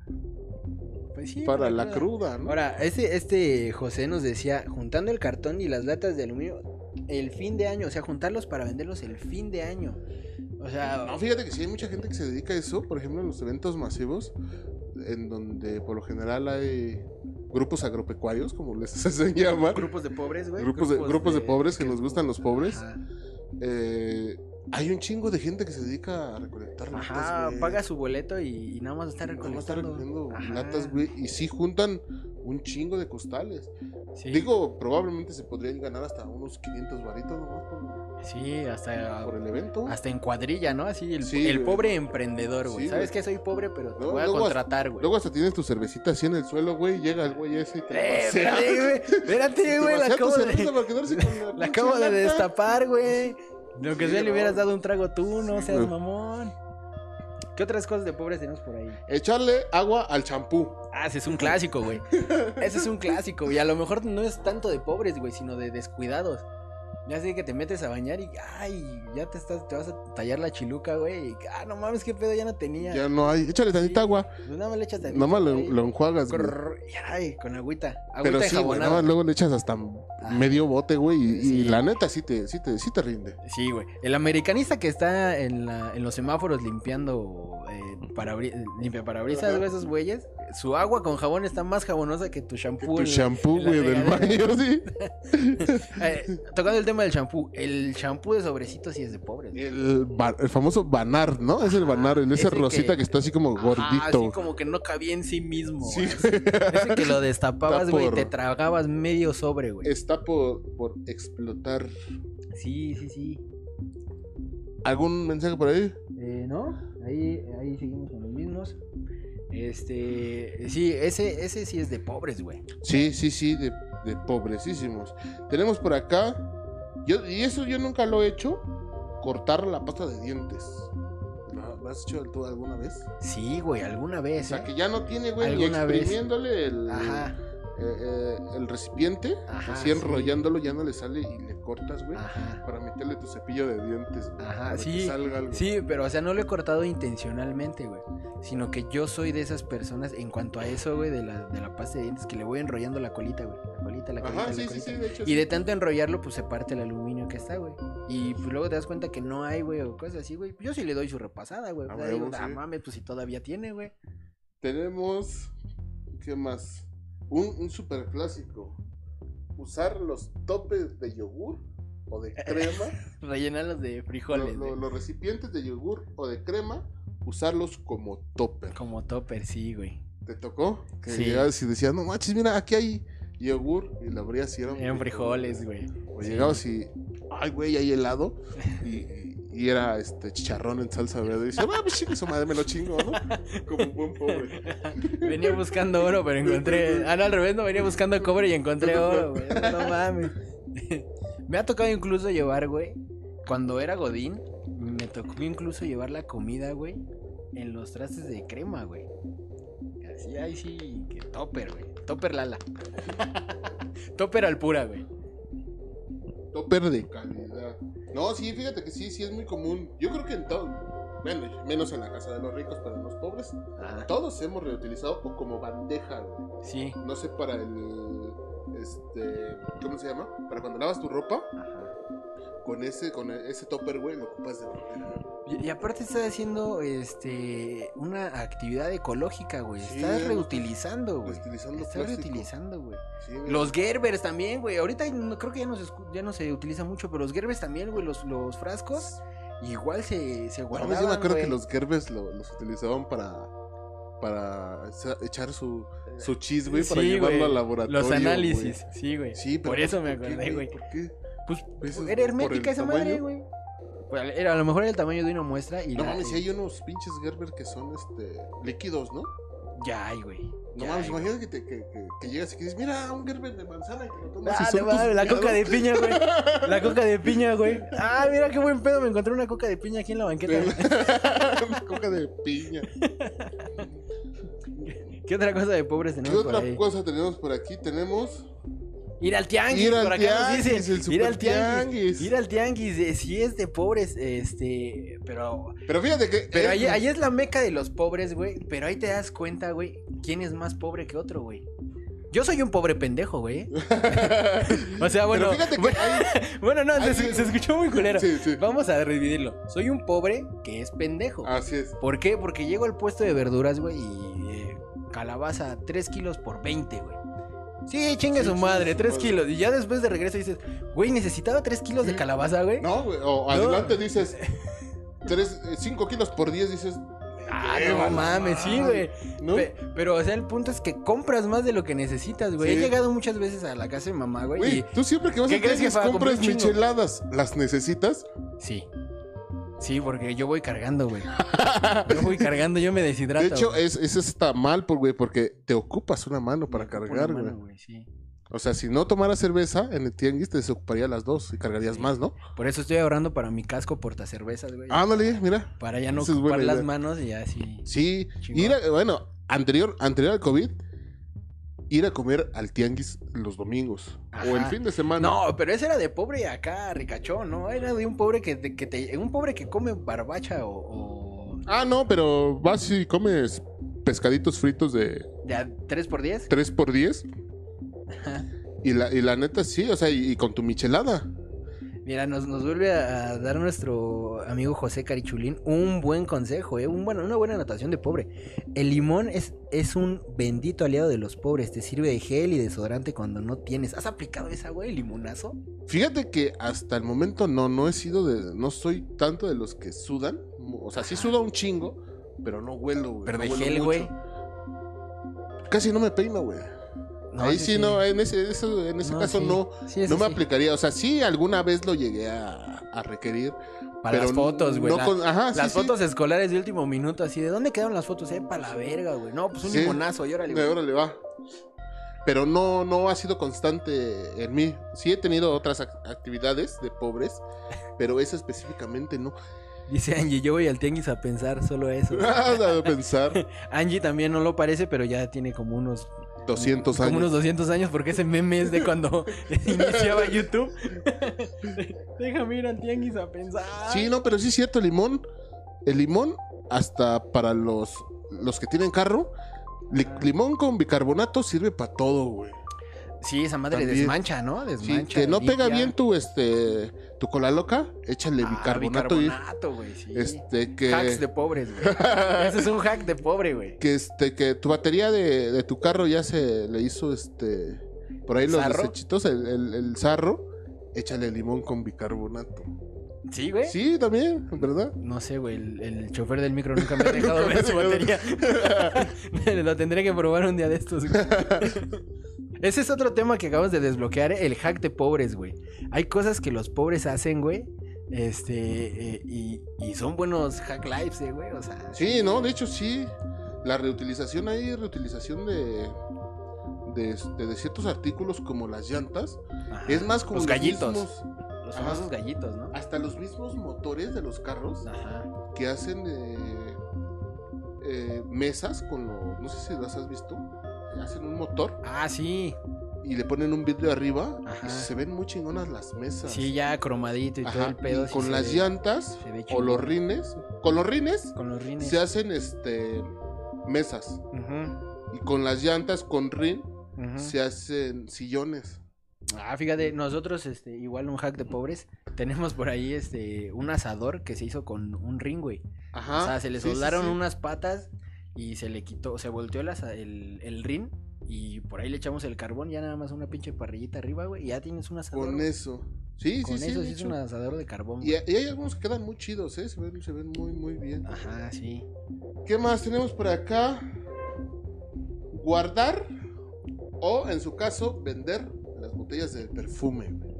Pues sí, para la cruda. cruda, ¿no? Ahora, este, este José nos decía, juntando el cartón y las latas de aluminio, el fin de año, o sea, juntarlos para venderlos el fin de año. O sea, No, fíjate que sí hay mucha gente que se dedica a eso, por ejemplo, en los eventos masivos, en donde por lo general hay grupos agropecuarios, como les <laughs> se llama, grupos de pobres, güey. grupos de, grupos de pobres que nos gustan los pobres. Ajá, eh, hay un chingo de gente que se dedica a recolectar latas, Ajá, paga su boleto y, y nada más está Nada más está recolectando. latas, güey, y sí juntan un chingo de costales. Sí, Digo, probablemente se podrían ganar hasta unos 500 varitos nomás por, sí, hasta, por el evento. hasta en cuadrilla, ¿no? Así, el, Sí, el güey. pobre emprendedor, güey. Sí, ¿Sabes que soy pobre, pero te voy a contratar, güey? Luego hasta tienes tu cervecita así en el suelo, güey, llega el güey ese y te Eh, espérate, güey. Espérate, Te güey. La acabo de, <laughs> la acabo de destapar, güey. Lo que sea le hubieras dado un trago tú, no seas mamón. ¿Qué otras cosas de pobres tenemos por ahí? Echarle agua al champú. Ah, ese es un clásico, güey. Ese es un clásico, güey. A lo mejor no es tanto de pobres, güey, sino de descuidados. Ya sé que te metes a bañar y, ay, ya te estás, te vas a tallar la chiluca, güey. y, ah, no mames, qué pedo, ya no tenía. Ya no hay. Échale tantita agua. Pues nada más le echas tantito, Nada más lo, enjuagas, güey. Ay, con agüita. Agüita Pero sí, güey, nada más luego le echas hasta medio bote, güey. Y, la neta sí te, sí te, sí te rinde. Sí, güey. El americanista que está en, la, en los semáforos limpiando eh, parabri- limpia parabrisas, güey, esos güeyes, su agua con jabón está más jabonosa que tu shampoo. Tu en- shampoo, güey, del baño, sí. <laughs> Eh, tocando el tema del shampoo, el shampoo de sobrecito sí es de pobres. El, ba- el famoso banar, ¿no? Es el banar, el ese ese rosita que- que... está así como Ajá, gordito. así como que no cabía en sí mismo. Sí. Ese que lo destapabas, güey, por- te tragabas medio sobre, güey. Está por, por explotar. Sí, sí, sí. ¿Algún mensaje por ahí? Eh, ¿No? Ahí, ahí seguimos con los mismos. Este, sí, ese, ese sí es de pobres, güey. Sí, sí, sí, de, de pobrecísimos. Tenemos por acá, yo, y eso yo nunca lo he hecho, cortar la pasta de dientes. ¿Lo lo has hecho tú alguna vez? Sí, güey, alguna O vez, sea, ¿eh? que ya no tiene, güey, ni Alguna vez. exprimiéndole el, Ajá, eh, eh, el recipiente, Ajá, así sí. enrollándolo, ya no le sale y le cortas, güey, ajá. para meterle tu cepillo de dientes, güey, Ajá, para que sí, salga algo. Sí, pero o sea, no lo he cortado intencionalmente, güey. Sino que yo soy de esas personas, en cuanto a eso, güey, de la, de la pasta de dientes, que le voy enrollando la colita, güey. La colita, la colita, Ajá, la sí, colita. sí, de hecho. Y de tanto enrollarlo, pues se parte el aluminio que está, güey. Y pues luego te das cuenta que no hay, güey, o cosas así, güey. Yo sí le doy su repasada, güey. O sea, digo, ah, mames, pues si todavía tiene, güey. Tenemos, ¿qué más? Un, un super clásico. Usar los topes de yogur o de crema. <laughs> Rellenarlos de frijoles, lo- güey. los recipientes de yogur o de crema, usarlos como topper. Como topper, sí, güey. ¿Te tocó? Que Sí. llegabas y decías, no manches, mira, aquí hay yogur. Y lo abrías y eran, Eran frijoles, güey. O Sí. llegabas y, ay, güey, hay helado. Y, y- y era este chicharrón en salsa verde. Y dices, ah, pues chingue su madre, me lo chingo, ¿no? Como un buen pobre. Venía buscando oro, pero encontré. Ah, no, al revés, no venía buscando cobre y encontré oro, güey. No mames. Me ha tocado incluso llevar, güey. Cuando era Godín, me tocó incluso llevar la comida, güey. En los trastes de crema, güey. Así, ahí sí, que topper, güey. Topper Lala. <laughs> topper al pura, güey. Topper de calidad. No, sí, fíjate que sí, sí es muy común. Yo creo que en todo, bueno, menos en la casa de los ricos, pero en los pobres, Ah, todos hemos reutilizado o como bandeja, sí. No sé, para el, este, ¿cómo se llama? Para cuando lavas tu ropa, Ajá. Con ese, con ese topper, güey, lo ocupas de. Y, y aparte estás haciendo este una actividad ecológica, güey. Sí, estás no reutilizando, güey. Reutilizando Estás plástico. reutilizando, güey. Sí. Los Gerbers también, güey. Ahorita no, creo que ya no, se, escu- ya no se utiliza mucho, pero los Gerbers también, güey. Los, los frascos igual se, se No, guardaban, sí me acuerdo güey. que los Gerbes lo- los utilizaban para, para echar su, su cheese, güey, para llevarlo güey. al laboratorio. Los análisis, sí, güey. Sí, pero Por eso ¿por me acordé, güey. ¿Por qué? Pues era hermética esa madre, güey. Pues, era, a lo mejor era el tamaño de una muestra y No la- mames, si hay unos pinches Gerber que son este líquidos, ¿no? Ya hay, güey. No mames, imagínate que, te- que, que, que llegas y que dices, mira, un germen de manzana y te lo tomas. Ah, no mames, la coca de piña, güey. La <laughs> coca de piña, güey. Ah, mira qué buen pedo. Me encontré una coca de piña aquí en la banqueta. <laughs> Una coca de piña. ¿Qué otra cosa de pobres ¿Qué tenemos por otra ahí? cosa tenemos por aquí? Tenemos. Ir al tianguis, Ir al por acá nos tianguis, dicen. el Ir al tianguis. tianguis. Ir al tianguis, eh, sí es de pobres, este, pero Pero fíjate que. pero eh, ahí, ahí es la meca de los pobres, güey, pero ahí te das cuenta, güey, quién es más pobre que otro, güey. Yo soy un pobre pendejo, güey. <laughs> O sea, bueno, Pero fíjate que hay. <laughs> bueno, no, se, hay- se escuchó muy <laughs> culero. Sí, sí. Vamos a dividirlo. Soy un pobre que es pendejo. Así es. ¿Por qué? Porque llego al puesto de verduras, güey, y eh, calabaza 3 kilos por 20, güey. Sí, chingue Sí, su madre, su 3 madre. kilos. Y ya después de regreso dices, güey, necesitaba 3 kilos de calabaza, güey. No, güey. O adelante dices. <laughs> 5 kilos por 10 dices. Ah, "Eh, no mames, sí, madre". güey. ¿No? Pe- Pero, o sea, el punto es que compras más de lo que necesitas, güey. Sí. He llegado muchas veces a la casa de mamá, güey. Güey, y- tú siempre que vas ¿Qué a comprar compras micheladas. ¿Las necesitas? Sí. Sí, porque yo voy cargando, güey. <laughs> Yo voy cargando, yo me deshidrato. de hecho, güey. es, eso está mal, por, güey, porque te ocupas una mano para cargar, güey. mano, güey, sí. O sea, si no tomaras cerveza en el tianguis, te desocuparía las dos y cargarías Sí. más, ¿no? Por eso estoy ahorrando para mi casco portacervezas, güey. Ándale, mira. Para ya no Esa ocupar las manos y ya así. Sí, Chingón. a- bueno, anterior, anterior al COVID, ir a comer al tianguis los domingos o el fin de semana. No, pero ese era de pobre acá, ricachón, ¿no? Era de un pobre que, que te, un pobre que come barbacha o, o Ah, no, pero vas y comes pescaditos fritos de de a 3 por 10 3 por 10 Ajá. y la, y la neta sí, o sea, y, y con tu michelada. Mira, nos, nos vuelve a, dar nuestro amigo José Carichulín un buen consejo, ¿eh? Un, bueno, una buena anotación de pobre. El limón es, es un bendito aliado de los pobres. Te sirve de gel y desodorante cuando no tienes. ¿Has aplicado esa, güey, limonazo? Fíjate que hasta el momento no, no he sido de, no soy tanto de los que sudan. O sea, sí sudo un chingo, pero no huelo, güey. Pero no de huelo gel, mucho. güey. Casi no me peino, güey. Ahí sí, no, en ese, eso- en ese No, caso sí. no, Sí, no me aplicaría. O sea, sí alguna vez lo llegué a, a requerir. Para pero las fotos, güey. no la- con- ajá, las fotos escolares de último minuto, así. ¿De dónde quedaron las fotos? Eh, para la verga, güey. No, pues un limonazo, y órale, De güey. órale, va. Pero no, no ha sido constante en mí. Sí he tenido otras ac- actividades de pobres, <laughs> pero esa específicamente no. Dice Angie, yo voy al tianguis a pensar solo eso. <laughs> Nada de pensar. <laughs> Angie también no lo parece, pero ya tiene como unos 200 como años. unos 200 años porque ese meme es de cuando <laughs> iniciaba YouTube. Déjame ir al tianguis a pensar. Sí, no, pero sí es cierto, el limón. El limón, hasta para los, los que tienen carro, li- limón con bicarbonato sirve para todo, güey. Sí, esa madre También. desmancha, ¿no? Sí, Desmancha. que no pega bien tu, este, tu cola loca, échale Ah, bicarbonato, y bicarbonato, güey, sí. este, que, Hacks de pobres, güey. <laughs> Ese es un hack de pobre, güey. que, este, que tu batería de, de tu carro ya se le hizo, este, por ahí los ¿Sarro? desechitos, el, el, el sarro, échale limón con bicarbonato. Sí, güey. Sí, también, ¿verdad? No sé, güey, el, el chofer del micro nunca me ha dejado <laughs> ver su batería. <laughs> Lo tendré que probar un día de estos, güey. Ese es otro tema que acabamos de desbloquear, el hack de pobres, güey. Hay cosas que los pobres hacen, güey. Este, eh, y, y son buenos hack lives, eh, güey. O sea, Sí, no, de hecho sí. La reutilización ahí, reutilización de, de, de- de ciertos artículos como las llantas. ajá. Es más como los gallitos. mismos- Los Ajá. famosos gallitos, ¿no? hasta los mismos motores de los carros Ajá. que hacen eh, eh, mesas con los, no sé si las has visto, hacen un motor Ah, sí. y le ponen un vidrio arriba Ajá. y se ven muy chingonas las mesas. Sí, ya cromadito y todo el pedo. y sí con las ve- llantas o los rines, con los rines Con los rines. se hacen este mesas Ujú, y con las llantas con rin se hacen sillones. Ah, fíjate, nosotros, este, igual un hack de pobres, tenemos por ahí, este, un asador que se hizo con un ring, güey. Ajá. o sea, se le sí, sí, soldaron sí. unas patas y se le quitó, se volteó el, asa- el, el ring y por ahí le echamos el carbón, ya nada más una pinche parrillita arriba, güey, y ya tienes un asador. con eso. Sí, Con sí, sí. eso sí es un asador de carbón. Y, hay algunos que quedan muy chidos, ¿eh? Se ven, se ven muy, muy bien. Ajá, sí. ¿Qué más tenemos por acá? Guardar o, en su caso, vender las botellas de perfume. güey.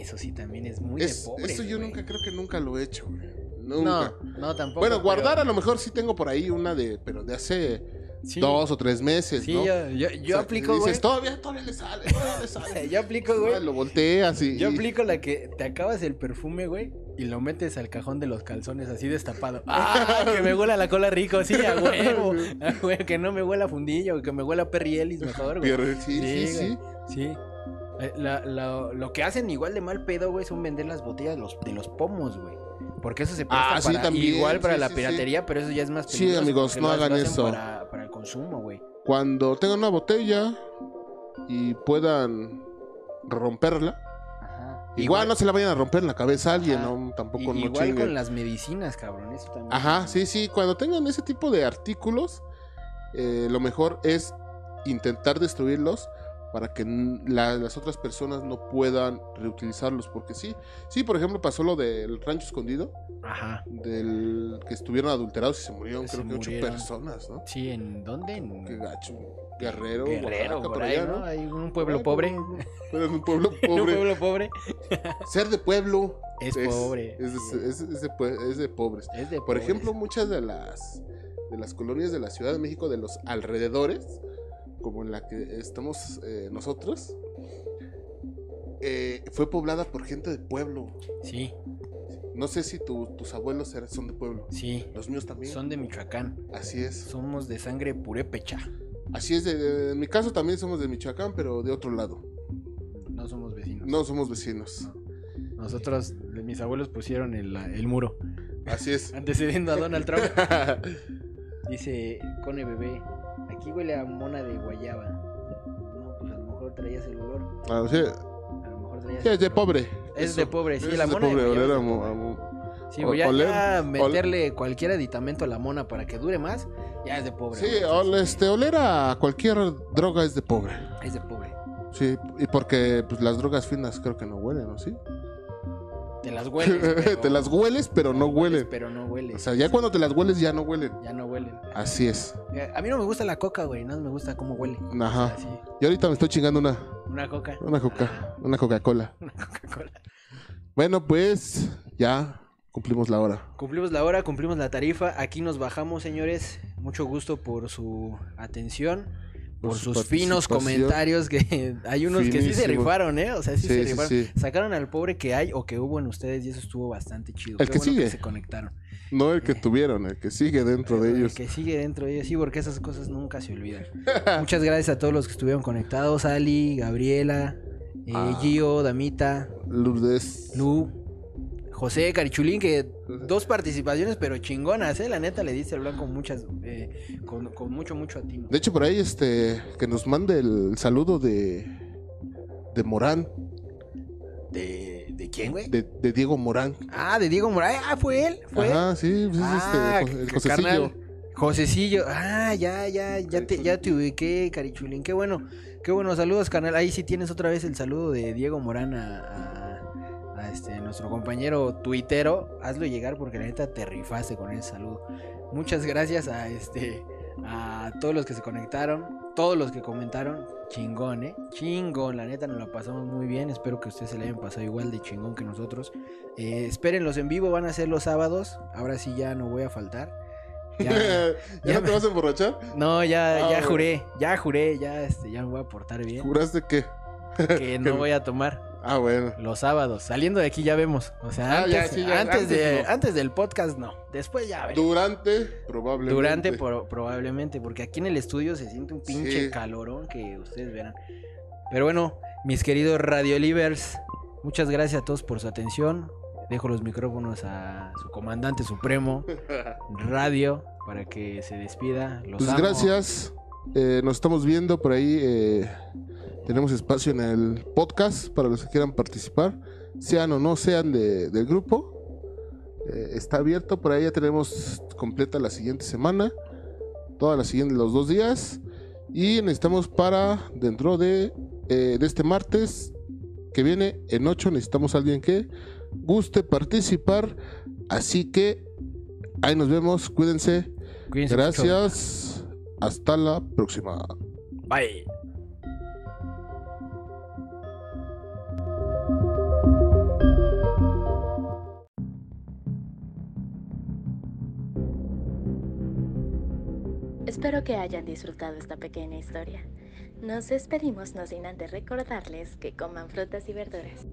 Eso sí también es muy Es- de pobres, eso yo güey. nunca creo que nunca lo he hecho. güey. No, Nunca. no tampoco. bueno, guardar pero- a lo mejor sí tengo por ahí una de, pero de hace Sí. dos o tres meses, Sí, ¿no? yo, yo, yo O sea, aplico, Dices, güey. todavía, todavía le sale, todavía le sale. <laughs> Yo aplico, güey. Lo volteas y... Yo aplico la que te acabas el perfume, güey, y lo metes al cajón de los calzones así destapado. <laughs> ¡Ah! Que me huela la cola rico, sí, a huevo. <laughs> A huevo, que no me huela fundillo, que me huela Perry Ellis mejor, güey. Sí, sí, sí. güey, Sí. Eh, la- la- lo que hacen igual de mal pedo, güey, son vender las botellas de los, de los pomos, güey. Porque eso se presta Ah, sí, para, también, igual para sí, la sí, piratería, pero eso ya es más Sí, peligroso. amigos, no hagan eso. Para, para el consumo, güey. Cuando tengan una botella y puedan romperla, igual, no se la vayan a romper en la cabeza a alguien, Ajá. ¿no? Tampoco Y- no igual con las medicinas, cabrón, eso también. Ajá, sí, sí. Cuando tengan ese tipo de artículos, eh, lo mejor es intentar destruirlos para que la- las otras personas no puedan reutilizarlos. Porque sí, sí, por ejemplo, pasó lo del rancho escondido, Ajá. del que estuvieron adulterados y se murieron, Se creo que ocho murieron. personas, ¿no? Sí, ¿en dónde? En Qué gacho. Guerrero, Guerrero, Oaxaca, por por ahí, allá, ¿no? Hay un pueblo Ay, pobre. <laughs> Pero en un pueblo <laughs> Un pobre. pueblo pobre. <laughs> Ser de pueblo Es pobre, Es, sí. es- es de pue- es de pobres. De Por pobres. ejemplo, muchas de las de las colonias de la Ciudad de México, de los alrededores, como en la que estamos eh, nosotros, eh, fue poblada por gente de pueblo. Sí, No sé si tu- tus abuelos son de pueblo. sí. Los míos también. Son de Michoacán. Así es. Somos de sangre purépecha. Así es. de- de- en mi caso también somos de Michoacán, pero de otro lado. No somos vecinos. No somos vecinos. Nosotros, mis abuelos pusieron el, el muro. Así es. <laughs> Antecediendo a Donald Trump. <laughs> Dice, Cone bebé, aquí huele a mona de guayaba. No, pues a lo mejor traías el olor. Ah, sí, A lo mejor traías sí, es de pobre. Es de pobre, sí, Es la mona de pobre, guayaba oler es a de mo- pobre. a mo- Sí, voy a oler- meterle cualquier aditamento a la mona para que dure más, ya es de pobre. Sí, ol- este, oler a cualquier droga es de pobre. Es de pobre. Sí, y porque pues, las drogas finas creo que no huelen, ¿no? Sí. Te las hueles. <laughs> pero- te las hueles, pero no huelen. Pero no hueles. O sea, ya cuando te las hueles ya no huelen. Ya no huelen. Así es. Eh, A mí no me gusta la coca, güey. No me gusta cómo huele. Ajá. O sea, sí, Y ahorita me estoy chingando una, Una coca. una coca, <laughs> una Coca-Cola. Una Coca-Cola. Bueno, pues ya cumplimos la hora. Cumplimos la hora, cumplimos la tarifa. Aquí nos bajamos, señores. Mucho gusto por su atención. Por, Por su sus finos comentarios que <laughs> hay unos que sí se rifaron, ¿eh? O sea, sí, Sí, se rifaron. sí. Sacaron al pobre que hay o que hubo en ustedes y eso estuvo bastante chido. El Qué que bueno sigue. se conectaron. No el que tuvieron, el que sigue dentro de El ellos. que sigue dentro de ellos, sí, porque esas cosas nunca se olvidan. <laughs> Muchas gracias a todos los que estuvieron conectados. Ali, Gabriela, eh, Ah. Gio, Damita, Lourdes. Lu, José, Carichulín, que dos participaciones, pero chingonas, ¿eh? La neta le dice al blanco muchas, eh, con, con mucho, mucho atino. De hecho, por ahí, este, que nos mande el saludo de, de Morán, ¿De, de quién, güey? de, de Diego Morán. Ah, de Diego Morales. Ah, fue él. Fue él. Ajá, sí, pues es Ah, este, el Josecillo. carnal. Josecillo. Ah, ya, ya, ya te, ya te ubiqué, Carichulín. Qué bueno, qué bueno. Saludos, carnal. Ahí sí tienes otra vez el saludo de Diego Morán a, a- a este, nuestro compañero tuitero. Hazlo llegar porque la neta te rifaste con ese saludo. Muchas gracias a este a todos los que se conectaron, todos los que comentaron. Chingón, eh. Chingón, la neta nos la pasamos muy bien. Espero que ustedes se la hayan pasado igual de chingón que nosotros. Eh, espérenlos en vivo, van a ser los sábados. Ahora sí ya no voy a faltar. Ya- <laughs> ¿Ya, ya no me- te vas a emborrachar? no, ya, Ah, ya bueno. juré, ya juré, ya, este, ya me voy a portar bien. ¿Juraste qué? Que <laughs> no voy a tomar Ah, bueno. los sábados. Saliendo de aquí ya vemos. O sea, Ah, antes, ya, sí, ya, antes, antes de, no. antes del podcast no. Después ya veremos. Durante, probablemente. Durante pro- probablemente, porque aquí en el estudio se siente un pinche Sí. calorón que ustedes verán. Pero bueno, mis queridos radiolivers, muchas gracias a todos por su atención. Dejo los micrófonos a su comandante supremo, <laughs> Radio, para que se despida. Los Pues amo. gracias. Eh, nos estamos viendo por ahí. eh, tenemos espacio en el podcast para los que quieran participar, sean o no sean de- del grupo. Eh, está abierto. Por ahí ya tenemos completa la siguiente semana. Toda la siguiente, los dos días. Y necesitamos para dentro de, eh, de este martes que viene, en 8, necesitamos a alguien que guste participar. Así que ahí nos vemos. Cuídense. Cuídense mucho. Gracias. Hasta la próxima. Bye. Espero que hayan disfrutado esta pequeña historia. Nos despedimos no sin antes recordarles que coman frutas y verduras.